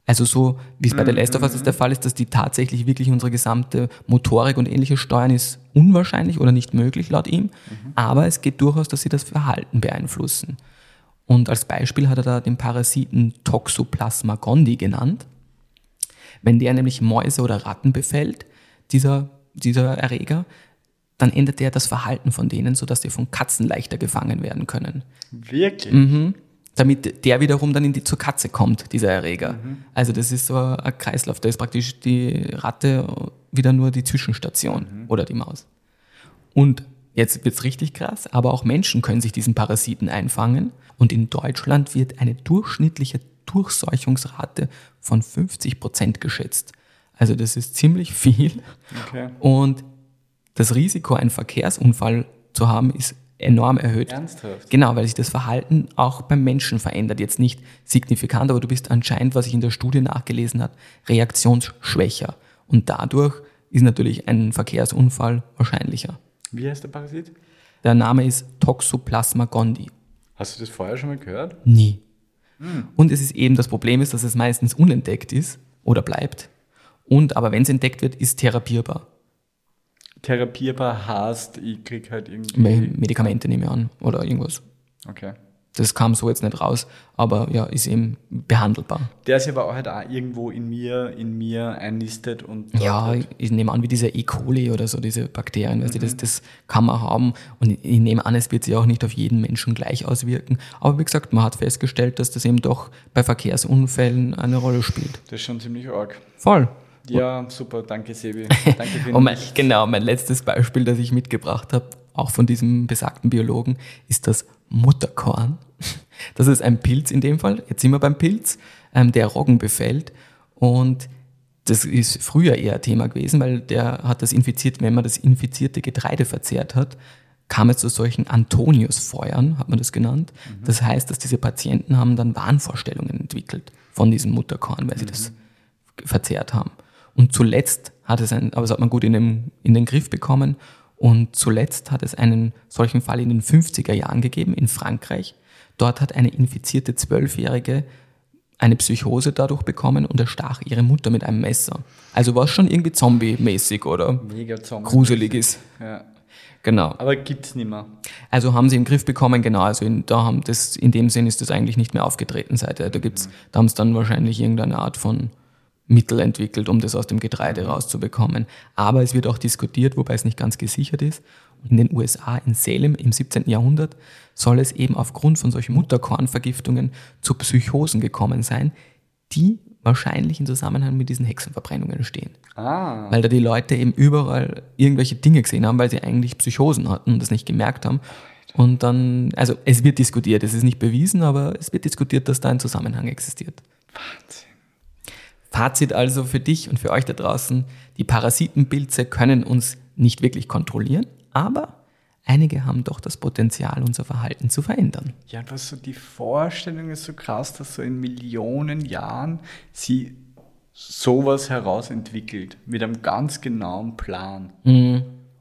Also so, wie es bei der Last of Us der Fall ist, dass die tatsächlich wirklich unsere gesamte Motorik und ähnliches steuern, ist unwahrscheinlich oder nicht möglich laut ihm. Aber es geht durchaus, dass sie das Verhalten beeinflussen. Und als Beispiel hat er da den Parasiten Toxoplasma gondii genannt. Wenn der nämlich Mäuse oder Ratten befällt, dieser, dieser Erreger, dann ändert der das Verhalten von denen, sodass die von Katzen leichter gefangen werden können. Wirklich? Mhm. Damit der wiederum dann in die, zur Katze kommt, dieser Erreger. Also das ist so ein Kreislauf. Da ist praktisch die Ratte wieder nur die Zwischenstation oder die Maus. Und jetzt wird's richtig krass, aber auch Menschen können sich diesen Parasiten einfangen. Und in Deutschland wird eine durchschnittliche Durchseuchungsrate von 50 Prozent geschätzt. Also das ist ziemlich viel. Okay. Und das Risiko, einen Verkehrsunfall zu haben, ist enorm erhöht. Ernsthaft? Genau, weil sich das Verhalten auch beim Menschen verändert. Jetzt nicht signifikant, aber du bist anscheinend, was ich in der Studie nachgelesen habe, reaktionsschwächer. Und dadurch ist natürlich ein Verkehrsunfall wahrscheinlicher. Wie heißt der Parasit? Der Name ist Toxoplasma gondii. Hast du das vorher schon mal gehört? Nie. Und es ist eben das Problem ist, dass es meistens unentdeckt ist oder bleibt. Und aber wenn es entdeckt wird, ist therapierbar. Therapierbar heißt, ich krieg halt irgendwie. Medikamente nehme ich an oder irgendwas. Okay. Das kam so jetzt nicht raus, aber ja, ist eben behandelbar. Der ist aber auch halt auch irgendwo in mir, in mir einnistet und. Ja, halt- ich nehme an, wie diese E. coli oder so, diese Bakterien, weißt du, das, das kann man haben. Und ich nehme an, es wird sich auch nicht auf jeden Menschen gleich auswirken. Aber wie gesagt, man hat festgestellt, dass das eben doch bei Verkehrsunfällen eine Rolle spielt. Das ist schon ziemlich arg. Voll. Ja, super, danke Sebi. Danke für Und mein, genau, mein letztes Beispiel, das ich mitgebracht habe, auch von diesem besagten Biologen, ist das Mutterkorn. Das ist ein Pilz in dem Fall, jetzt sind wir beim Pilz, ähm, der Roggen befällt. Und das ist früher eher Thema gewesen, weil der hat das infiziert, wenn man das infizierte Getreide verzehrt hat, kam es zu solchen Antoniusfeuern, hat man das genannt. Das heißt, dass diese Patienten haben dann Wahnvorstellungen entwickelt von diesem Mutterkorn, weil sie das verzehrt haben. Und zuletzt hat es ein, aber das hat man gut in den, in den Griff bekommen. Und zuletzt hat es einen solchen Fall in den 50er Jahren gegeben in Frankreich. Dort hat eine infizierte Zwölfjährige eine Psychose dadurch bekommen und erstach ihre Mutter mit einem Messer. Also was schon irgendwie zombie-mäßig oder Mega Zombie. gruselig ist. Ja. Genau. Aber gibt's nicht mehr. Also haben sie im Griff bekommen, genau. Also in, da haben das, in dem Sinn ist das eigentlich nicht mehr aufgetreten seither. Da gibt's, da haben sie dann wahrscheinlich irgendeine Art von Mittel entwickelt, um das aus dem Getreide rauszubekommen. Aber es wird auch diskutiert, wobei es nicht ganz gesichert ist. In den USA, in Salem im 17. Jahrhundert, soll es eben aufgrund von solchen Mutterkornvergiftungen zu Psychosen gekommen sein, die wahrscheinlich in Zusammenhang mit diesen Hexenverbrennungen stehen. Ah. Weil da die Leute eben überall irgendwelche Dinge gesehen haben, weil sie eigentlich Psychosen hatten und das nicht gemerkt haben. Und dann, also es wird diskutiert, es ist nicht bewiesen, aber es wird diskutiert, dass da ein Zusammenhang existiert. Wahnsinn. Fazit also für dich und für euch da draußen, die Parasitenpilze können uns nicht wirklich kontrollieren, aber einige haben doch das Potenzial, unser Verhalten zu verändern. Ja, was so die Vorstellung ist so krass, dass so in Millionen Jahren sie sowas herausentwickelt mit einem ganz genauen Plan.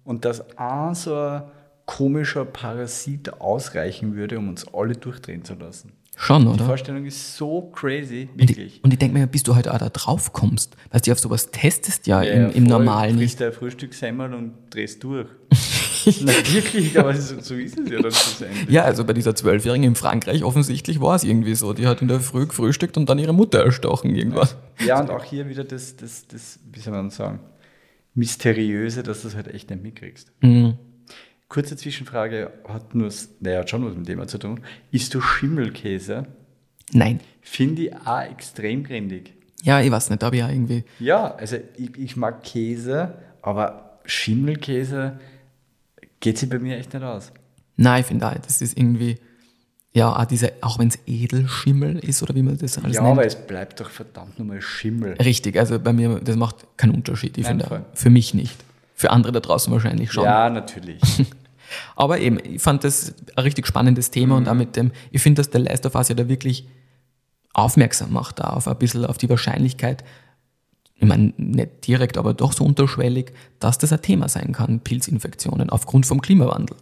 Und dass ein so ein komischer Parasit ausreichen würde, um uns alle durchdrehen zu lassen. Schon, Die oder? Vorstellung ist so crazy, ich, wirklich. und ich denke mir, bis du heute auch da drauf kommst, dass du auf sowas testest ja, im, im voll. Normalen Frisst nicht. ein Frühstückssemmel und drehst durch. Na wirklich, aber so, so ist es ja dann schlussendlich. Ja, also bei dieser Zwölfjährigen in Frankreich offensichtlich war es irgendwie so. Die hat in der Früh gefrühstückt und dann ihre Mutter erstochen irgendwas. Ja, und auch hier wieder das, das, das, wie soll man sagen, Mysteriöse, dass du es halt echt nicht mitkriegst. Mhm. Kurze Zwischenfrage, hat nur, naja, hat schon was mit dem Thema zu tun. Isst du Schimmelkäse? Nein. Finde ich auch extrem grindig. Ja, ich weiß nicht, da habe ich ja irgendwie. Ja, also ich, ich mag Käse, aber Schimmelkäse geht sich bei mir echt nicht aus. Nein, ich finde auch, das ist irgendwie. Ja, auch, diese, auch wenn es Edelschimmel ist oder wie man das alles ja, nennt. aber es bleibt doch verdammt nochmal Schimmel. Richtig, also bei mir, das macht keinen Unterschied. Ich finde, für mich nicht. Für andere da draußen wahrscheinlich schon. Ja, natürlich. Aber eben, ich fand das ein richtig spannendes Thema und auch mit dem, ich finde, dass der Last of Us ja da wirklich aufmerksam macht da auf ein bisschen auf die Wahrscheinlichkeit, ich meine, nicht direkt, aber doch so unterschwellig, dass das ein Thema sein kann, Pilzinfektionen, aufgrund vom Klimawandel.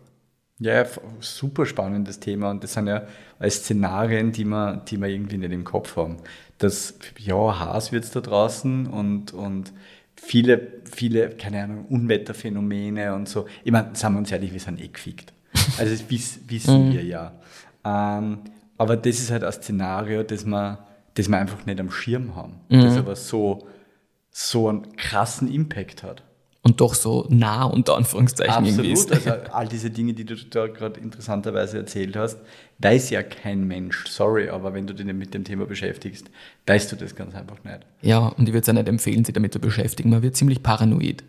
Ja, super spannendes Thema und das sind ja Szenarien, die wir, die wir irgendwie nicht im Kopf haben. Das, ja, Haas wird es da draußen und, und viele, viele, keine Ahnung, Unwetterphänomene und so. Ich meine, sagen wir uns ehrlich, wir sind eh gefickt. Also das wiss, wissen wir ja. Ähm, aber das ist halt ein Szenario, das wir, das wir einfach nicht am Schirm haben. Das aber so, so einen krassen Impact hat. Und doch so nah unter Anführungszeichen irgendwie Absolut, ist. also all diese Dinge, die du da gerade interessanterweise erzählt hast, weiß ja kein Mensch. Sorry, aber wenn du dich mit dem Thema beschäftigst, weißt du das ganz einfach nicht. Ja, und ich würde es ja nicht empfehlen, sich damit zu beschäftigen. Man wird ziemlich paranoid.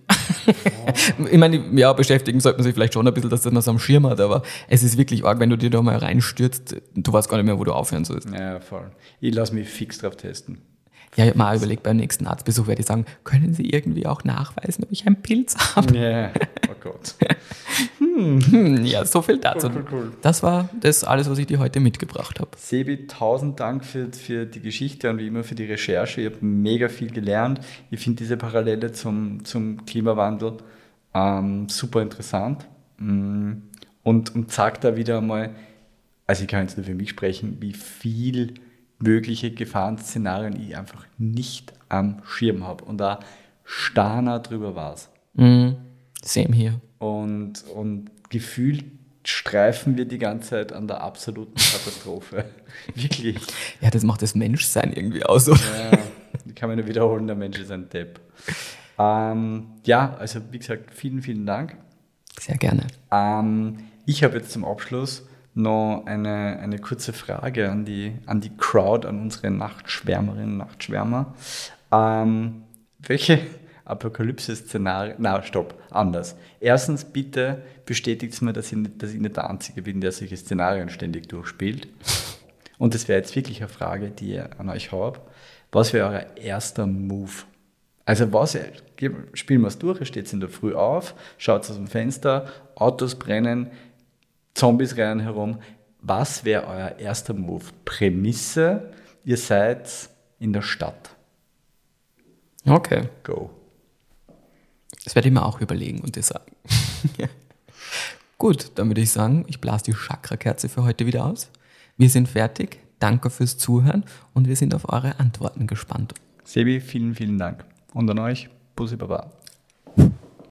ich meine, ja, beschäftigen sollte man sich vielleicht schon ein bisschen, dass man es am Schirm hat, aber es ist wirklich arg, wenn du dir da mal reinstürzt, du weißt gar nicht mehr, wo du aufhören sollst. Ja, voll. Ich lasse mich fix drauf testen. Ja, ich habe mal überlegt, beim nächsten Arztbesuch werde ich sagen, können Sie irgendwie auch nachweisen, ob ich einen Pilz habe? Ja, oh Gott. Hm, ja, so viel dazu. Cool, cool, cool. Das war das alles, was ich dir heute mitgebracht habe. Sebi, tausend Dank für, für die Geschichte und wie immer für die Recherche. Ich habe mega viel gelernt. Ich finde diese Parallele zum, zum Klimawandel ähm, super interessant Mm, und, und zeigt da wieder einmal, also ich kann jetzt nur für mich sprechen, wie viel mögliche Gefahrenszenarien ich einfach nicht am Schirm habe und da starner drüber war Mhm. Same hier. und, und gefühlt streifen wir die ganze Zeit an der absoluten Katastrophe. Wirklich. Ja, das macht das Menschsein irgendwie aus, oder? Ja, ich kann mir nur wiederholen, der Mensch ist ein Depp. Ähm, ja, also wie gesagt, vielen, vielen Dank. Sehr gerne. Ähm, ich habe jetzt zum Abschluss noch eine, eine kurze Frage an die, an die Crowd, an unsere Nachtschwärmerinnen und Nachtschwärmer. Ähm, welche Apokalypse-Szenarien, na stopp, anders. Erstens, bitte bestätigt mir, dass ich, nicht, dass ich nicht der Einzige bin, der solche Szenarien ständig durchspielt. Und das wäre jetzt wirklich eine Frage, die ich an euch habe. Was wäre euer erster Move? Also was, spielen wir es durch, ihr steht in der Früh auf, schaut aus dem Fenster, Autos brennen, Zombies rennen herum. Was wäre euer erster Move? Prämisse, ihr seid in der Stadt. Okay. Go. Das werde ich mir auch überlegen und dir sagen. Gut, dann würde ich sagen, ich blase die Chakra-Kerze für heute wieder aus. Wir sind fertig. Danke fürs Zuhören und wir sind auf eure Antworten gespannt. Sebi, vielen, vielen Dank. Und an euch, Bussi Baba.